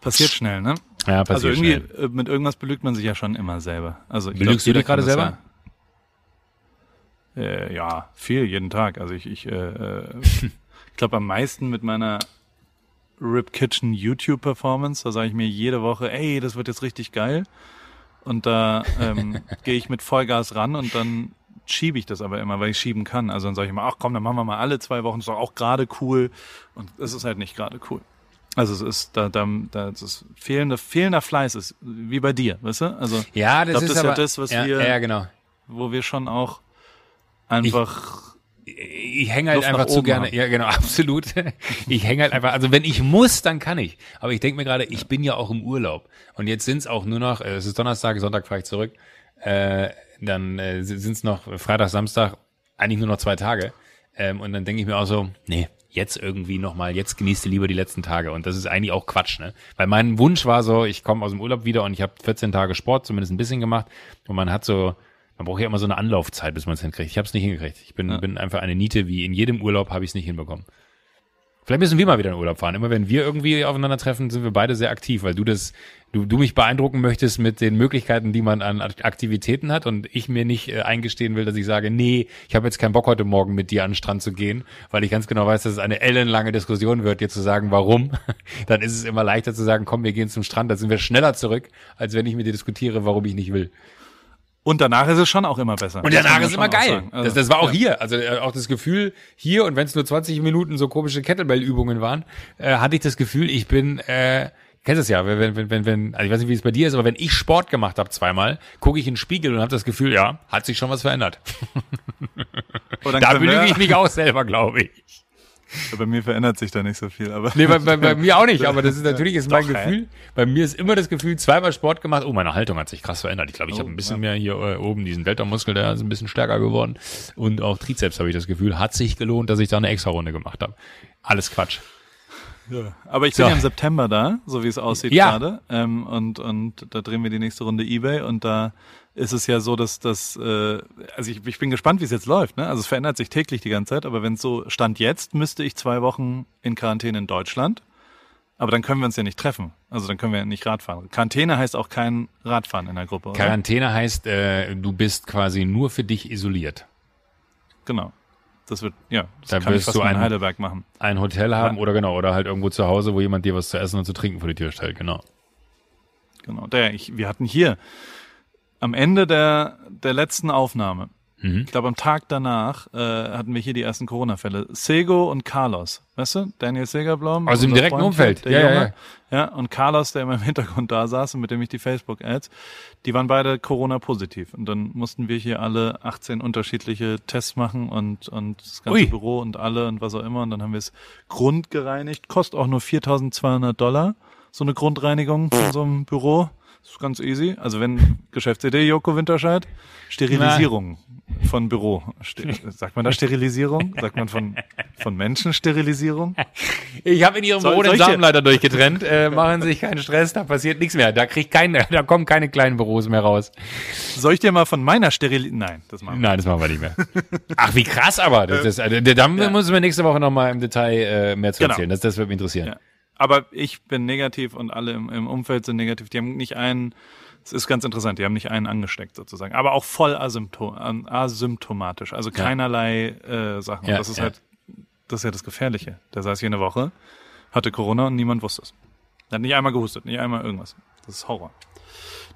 Passiert schnell, ne? Ja, Also passiert irgendwie, schnell. äh, mit irgendwas belügt man sich ja schon immer selber. Also ich Belügst glaub, du dich gerade selber? Ja, äh, ja, viel, jeden Tag. Also ich, ich, äh, äh, ich glaube am meisten mit meiner Rip Kitchen YouTube Performance. Da sage ich mir jede Woche, ey, das wird jetzt richtig geil. Und da ähm, gehe ich mit Vollgas ran und dann schiebe ich das aber immer, weil ich schieben kann. Also dann sage ich immer, ach komm, dann machen wir mal alle zwei Wochen, ist doch auch gerade cool. Und es ist halt nicht gerade cool. Also es ist da, da, da das ist fehlende, fehlender Fleiß ist, wie bei dir, weißt du? Also Ja, das glaub, ist das ist ja aber, das, was ja, wir- Ja, genau. wo wir schon auch einfach Ich hänge halt Luft einfach zu gerne. haben. Ja, genau, absolut. Ich hänge halt einfach, also wenn ich muss, dann kann ich. Aber ich denke mir gerade, ich bin ja auch im Urlaub. Und jetzt sind es auch nur noch, äh, es ist Donnerstag, Sonntag fahre ich zurück. Äh, dann äh, sind es noch Freitag, Samstag, eigentlich nur noch zwei Tage. Ähm, und dann denke ich mir auch so, nee, jetzt irgendwie nochmal, jetzt genießt du lieber die letzten Tage. Und das ist eigentlich auch Quatsch, ne? Weil mein Wunsch war so, ich komme aus dem Urlaub wieder und ich habe 14 Tage Sport, zumindest ein bisschen gemacht. Und man hat so, man braucht ja immer so eine Anlaufzeit, bis man es hinkriegt. Ich habe es nicht hingekriegt. Ich bin, bin einfach eine Niete, wie in jedem Urlaub habe ich es nicht hinbekommen. Vielleicht müssen wir mal wieder in Urlaub fahren. Immer wenn wir irgendwie aufeinandertreffen, sind wir beide sehr aktiv, weil du das, du, du mich beeindrucken möchtest mit den Möglichkeiten, die man an Aktivitäten hat und ich mir nicht äh, eingestehen will, dass ich sage, nee, ich habe jetzt keinen Bock heute Morgen mit dir an den Strand zu gehen, weil ich ganz genau weiß, dass es eine ellenlange Diskussion wird, dir zu sagen, warum. Dann ist es immer leichter zu sagen, komm, wir gehen zum Strand, da sind wir schneller zurück, als wenn ich mit dir diskutiere, warum ich nicht will. Und danach ist es schon auch immer besser. Und danach ist immer geil. Also, das, das war auch ja. hier. Also äh, auch das Gefühl hier, und wenn es nur 20 Minuten so komische Kettlebell-Übungen waren, äh, hatte ich das Gefühl, ich bin, äh, kennst es ja, wenn, wenn, wenn, wenn, also ich weiß nicht, wie es bei dir ist, aber wenn ich Sport gemacht habe zweimal, gucke ich in den Spiegel und habe das Gefühl, ja, hat sich schon was verändert. Da belüge ich mich auch selber, glaube ich. Bei mir verändert sich da nicht so viel, aber Nee, bei, bei, bei mir auch nicht, aber das ist natürlich ist mein Doch, hä? Gefühl. Bei mir ist immer das Gefühl, zweimal Sport gemacht, oh, meine Haltung hat sich krass verändert. Ich glaube, ich Oh, habe ein bisschen ja. mehr hier äh, oben, diesen Delta-Muskel, der ist ein bisschen stärker geworden. Und auch Trizeps habe ich das Gefühl, hat sich gelohnt, dass ich da eine extra Runde gemacht habe. Alles Quatsch. Aber ich So. bin ja im September da, so wie es aussieht Ja. gerade. Ähm, und, und da drehen wir die nächste Runde Ebay und da ist es ja so, dass das, äh, also ich, ich bin gespannt, wie es jetzt läuft. Ne? Also es verändert sich täglich die ganze Zeit, aber wenn es so stand jetzt, müsste ich zwei Wochen in Quarantäne in Deutschland. Aber dann können wir uns ja nicht treffen. Also dann können wir ja nicht Radfahren. Quarantäne heißt auch kein Radfahren in der Gruppe, oder? Quarantäne heißt, äh, du bist quasi nur für dich isoliert. Genau. Das wird, ja, das Da kann ich wirst fast du mal in ein- Heidelberg machen. Ein Hotel haben Ja. oder genau, oder halt irgendwo zu Hause, wo jemand dir was zu essen und zu trinken vor die Tür stellt, genau. Genau. Der, ich, wir hatten hier am Ende der, der letzten Aufnahme Ich glaube, am Tag danach äh, hatten wir hier die ersten Corona-Fälle. Sego und Carlos, weißt du? Daniel Segerblom. Dem unser direkten Freund Umfeld. Der Ja, ja, Junge. Ja, und Carlos, der immer im Hintergrund da saß und mit dem ich die Facebook-Ads, die waren beide Corona-positiv. Und dann mussten wir hier alle 18 unterschiedliche Tests machen und, und das ganze Ui. Büro und alle und was auch immer. Und dann haben wir es grundgereinigt. Kostet auch nur 4.200 Dollar, so eine Grundreinigung von so einem Büro. Das ist ganz easy. Also wenn Geschäftsidee, Joko Winterscheid, Sterilisierung von Büro. Ste sagt man da Sterilisierung? Sagt man von, von Menschen Sterilisierung? Ich habe in ihrem Büro den Samenleiter durchgetrennt. Äh, machen Sie sich keinen Stress, da passiert nichts mehr. Da kriegt kein, da kommen keine kleinen Büros mehr raus. Soll ich dir mal von meiner Sterilisierung? Nein, das machen wir. Nein, das machen wir nicht mehr. Ach, wie krass aber. Das, das, also, da müssen wir nächste Woche nochmal im Detail äh, mehr zu Genau. erzählen. Das, das wird mich interessieren. Ja. Aber ich bin negativ und alle im, im Umfeld sind negativ. Die haben nicht einen, es ist ganz interessant, die haben nicht einen angesteckt sozusagen. Aber auch voll asymptom, asymptomatisch. Also keinerlei äh, Sachen. Ja, das ist ja. halt, das ist ja das Gefährliche. Der saß hier eine Woche, hatte Corona und niemand wusste es. Der hat nicht einmal gehustet, nicht einmal irgendwas. Das ist Horror.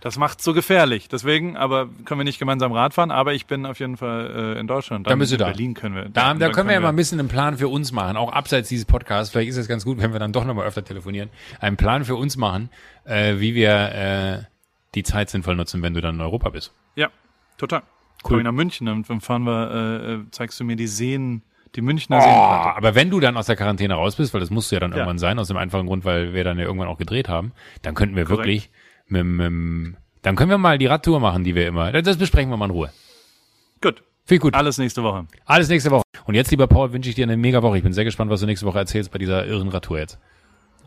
Das macht's so gefährlich. Deswegen, aber können wir nicht gemeinsam Rad fahren, aber ich bin auf jeden Fall äh, in Deutschland. Dann bist du in da. Berlin können wir. Da, dann da können wir ja mal ein bisschen einen Plan für uns machen, auch abseits dieses Podcasts. Vielleicht ist es ganz gut, wenn wir dann doch nochmal öfter telefonieren. Einen Plan für uns machen, äh, wie wir äh, die Zeit sinnvoll nutzen, wenn du dann in Europa bist. Ja, total. Cool. Komm ich nach München und dann fahren wir, äh, äh, zeigst du mir die Seen, die Münchner Oh, Seenplatte. aber wenn du dann aus der Quarantäne raus bist, weil das musst du ja dann Ja. irgendwann sein, aus dem einfachen Grund, weil wir dann ja irgendwann auch gedreht haben, dann könnten wir Korrekt. wirklich mit, mit, dann können wir mal die Radtour machen, die wir immer. Das, besprechen wir mal in Ruhe. Gut. Viel gut. Alles nächste Woche. Alles nächste Woche. Und jetzt, lieber Paul, wünsche ich dir eine mega Woche. Ich bin sehr gespannt, was du nächste Woche erzählst bei dieser irren Radtour jetzt.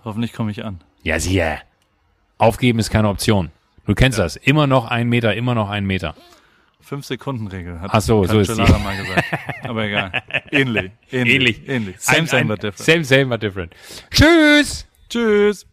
Hoffentlich komme ich an. Ja, sicher. Aufgeben ist keine Option. Du kennst das. Immer noch ein Meter, immer noch ein Meter. Fünf Sekunden Regel hat Ach so, so ist die. Cancellara mal gesagt. Aber egal. Ähnlich. Ähnlich. Ähnlich. Ähnlich. Same, same, but different. Same, same, but different. Tschüss! Tschüss.